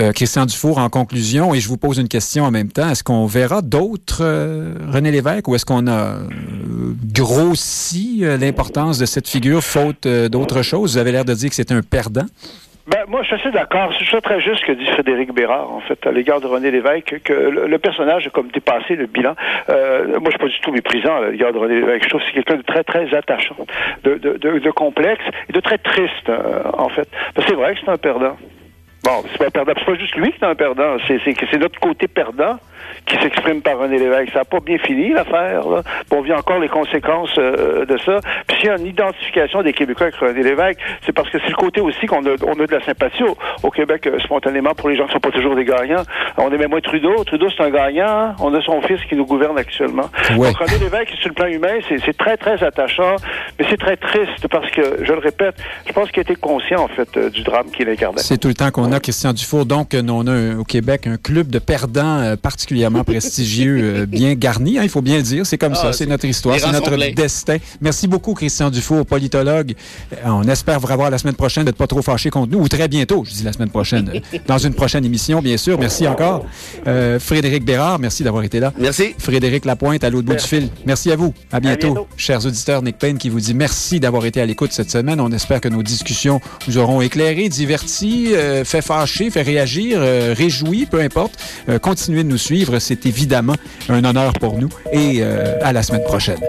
Euh, Christian Dufour, en conclusion, et je vous pose une question en même temps, est-ce qu'on verra d'autres euh, René Lévesque ou est-ce qu'on a euh, grossi l'importance de cette figure faute d'autres choses? Vous avez l'air de dire que c'est un perdant. Ben, moi, je suis assez d'accord. C'est très juste que dit Frédéric Bérard, en fait, à l'égard de René Lévesque, que le, personnage a comme dépassé le bilan. moi, je suis pas du tout méprisant à l'égard de René Lévesque. Je trouve que c'est quelqu'un de très, très attachant, de, complexe et de très triste, en fait. C'est vrai que c'est un perdant. Bon, c'est pas perdant. C'est pas juste lui qui est un perdant. C'est, c'est, c'est notre côté perdant qui s'exprime par René Lévesque. Ça n'a pas bien fini, l'affaire. On vit encore les conséquences euh, de ça. Puis s'il y a une identification des Québécois avec René Lévesque, c'est parce que c'est le côté aussi qu'on a, on a de la sympathie au, Québec euh, spontanément pour les gens qui sont pas toujours des gagnants. On aimait moins Trudeau. Trudeau, c'est un gagnant. Hein. On a son fils qui nous gouverne actuellement. Donc René Lévesque, sur le plan humain, c'est, c'est très, très attachant, mais c'est très triste parce que, je le répète, je pense qu'il été conscient, en fait, euh, du drame qu'il incarnait. C'est tout le temps qu'on a, Christian Dufour. Donc, on a au Québec un club de perdants particulièrement prestigieux, euh, (laughs) bien garni, hein, il faut bien le dire. C'est comme ah, ça, c'est notre histoire, c'est notre destin. Merci beaucoup, Christian Dufour, politologue. Euh, on espère vous revoir la semaine prochaine, d'être pas trop fâché contre nous, ou très bientôt, je dis la semaine prochaine, (laughs) dans une prochaine émission, bien sûr. Merci encore. Euh, Frédéric Bérard, merci d'avoir été là. Merci. Frédéric Lapointe, à l'autre bout du fil. Merci à vous. À bientôt. Chers auditeurs, Nick Payne qui vous dit merci d'avoir été à l'écoute cette semaine. On espère que nos discussions vous auront éclairé, diverti, fait fait fait réagir, euh, réjoui, peu importe, euh, continuez de nous suivre. C'est évidemment un honneur pour nous. Et euh, à la semaine prochaine.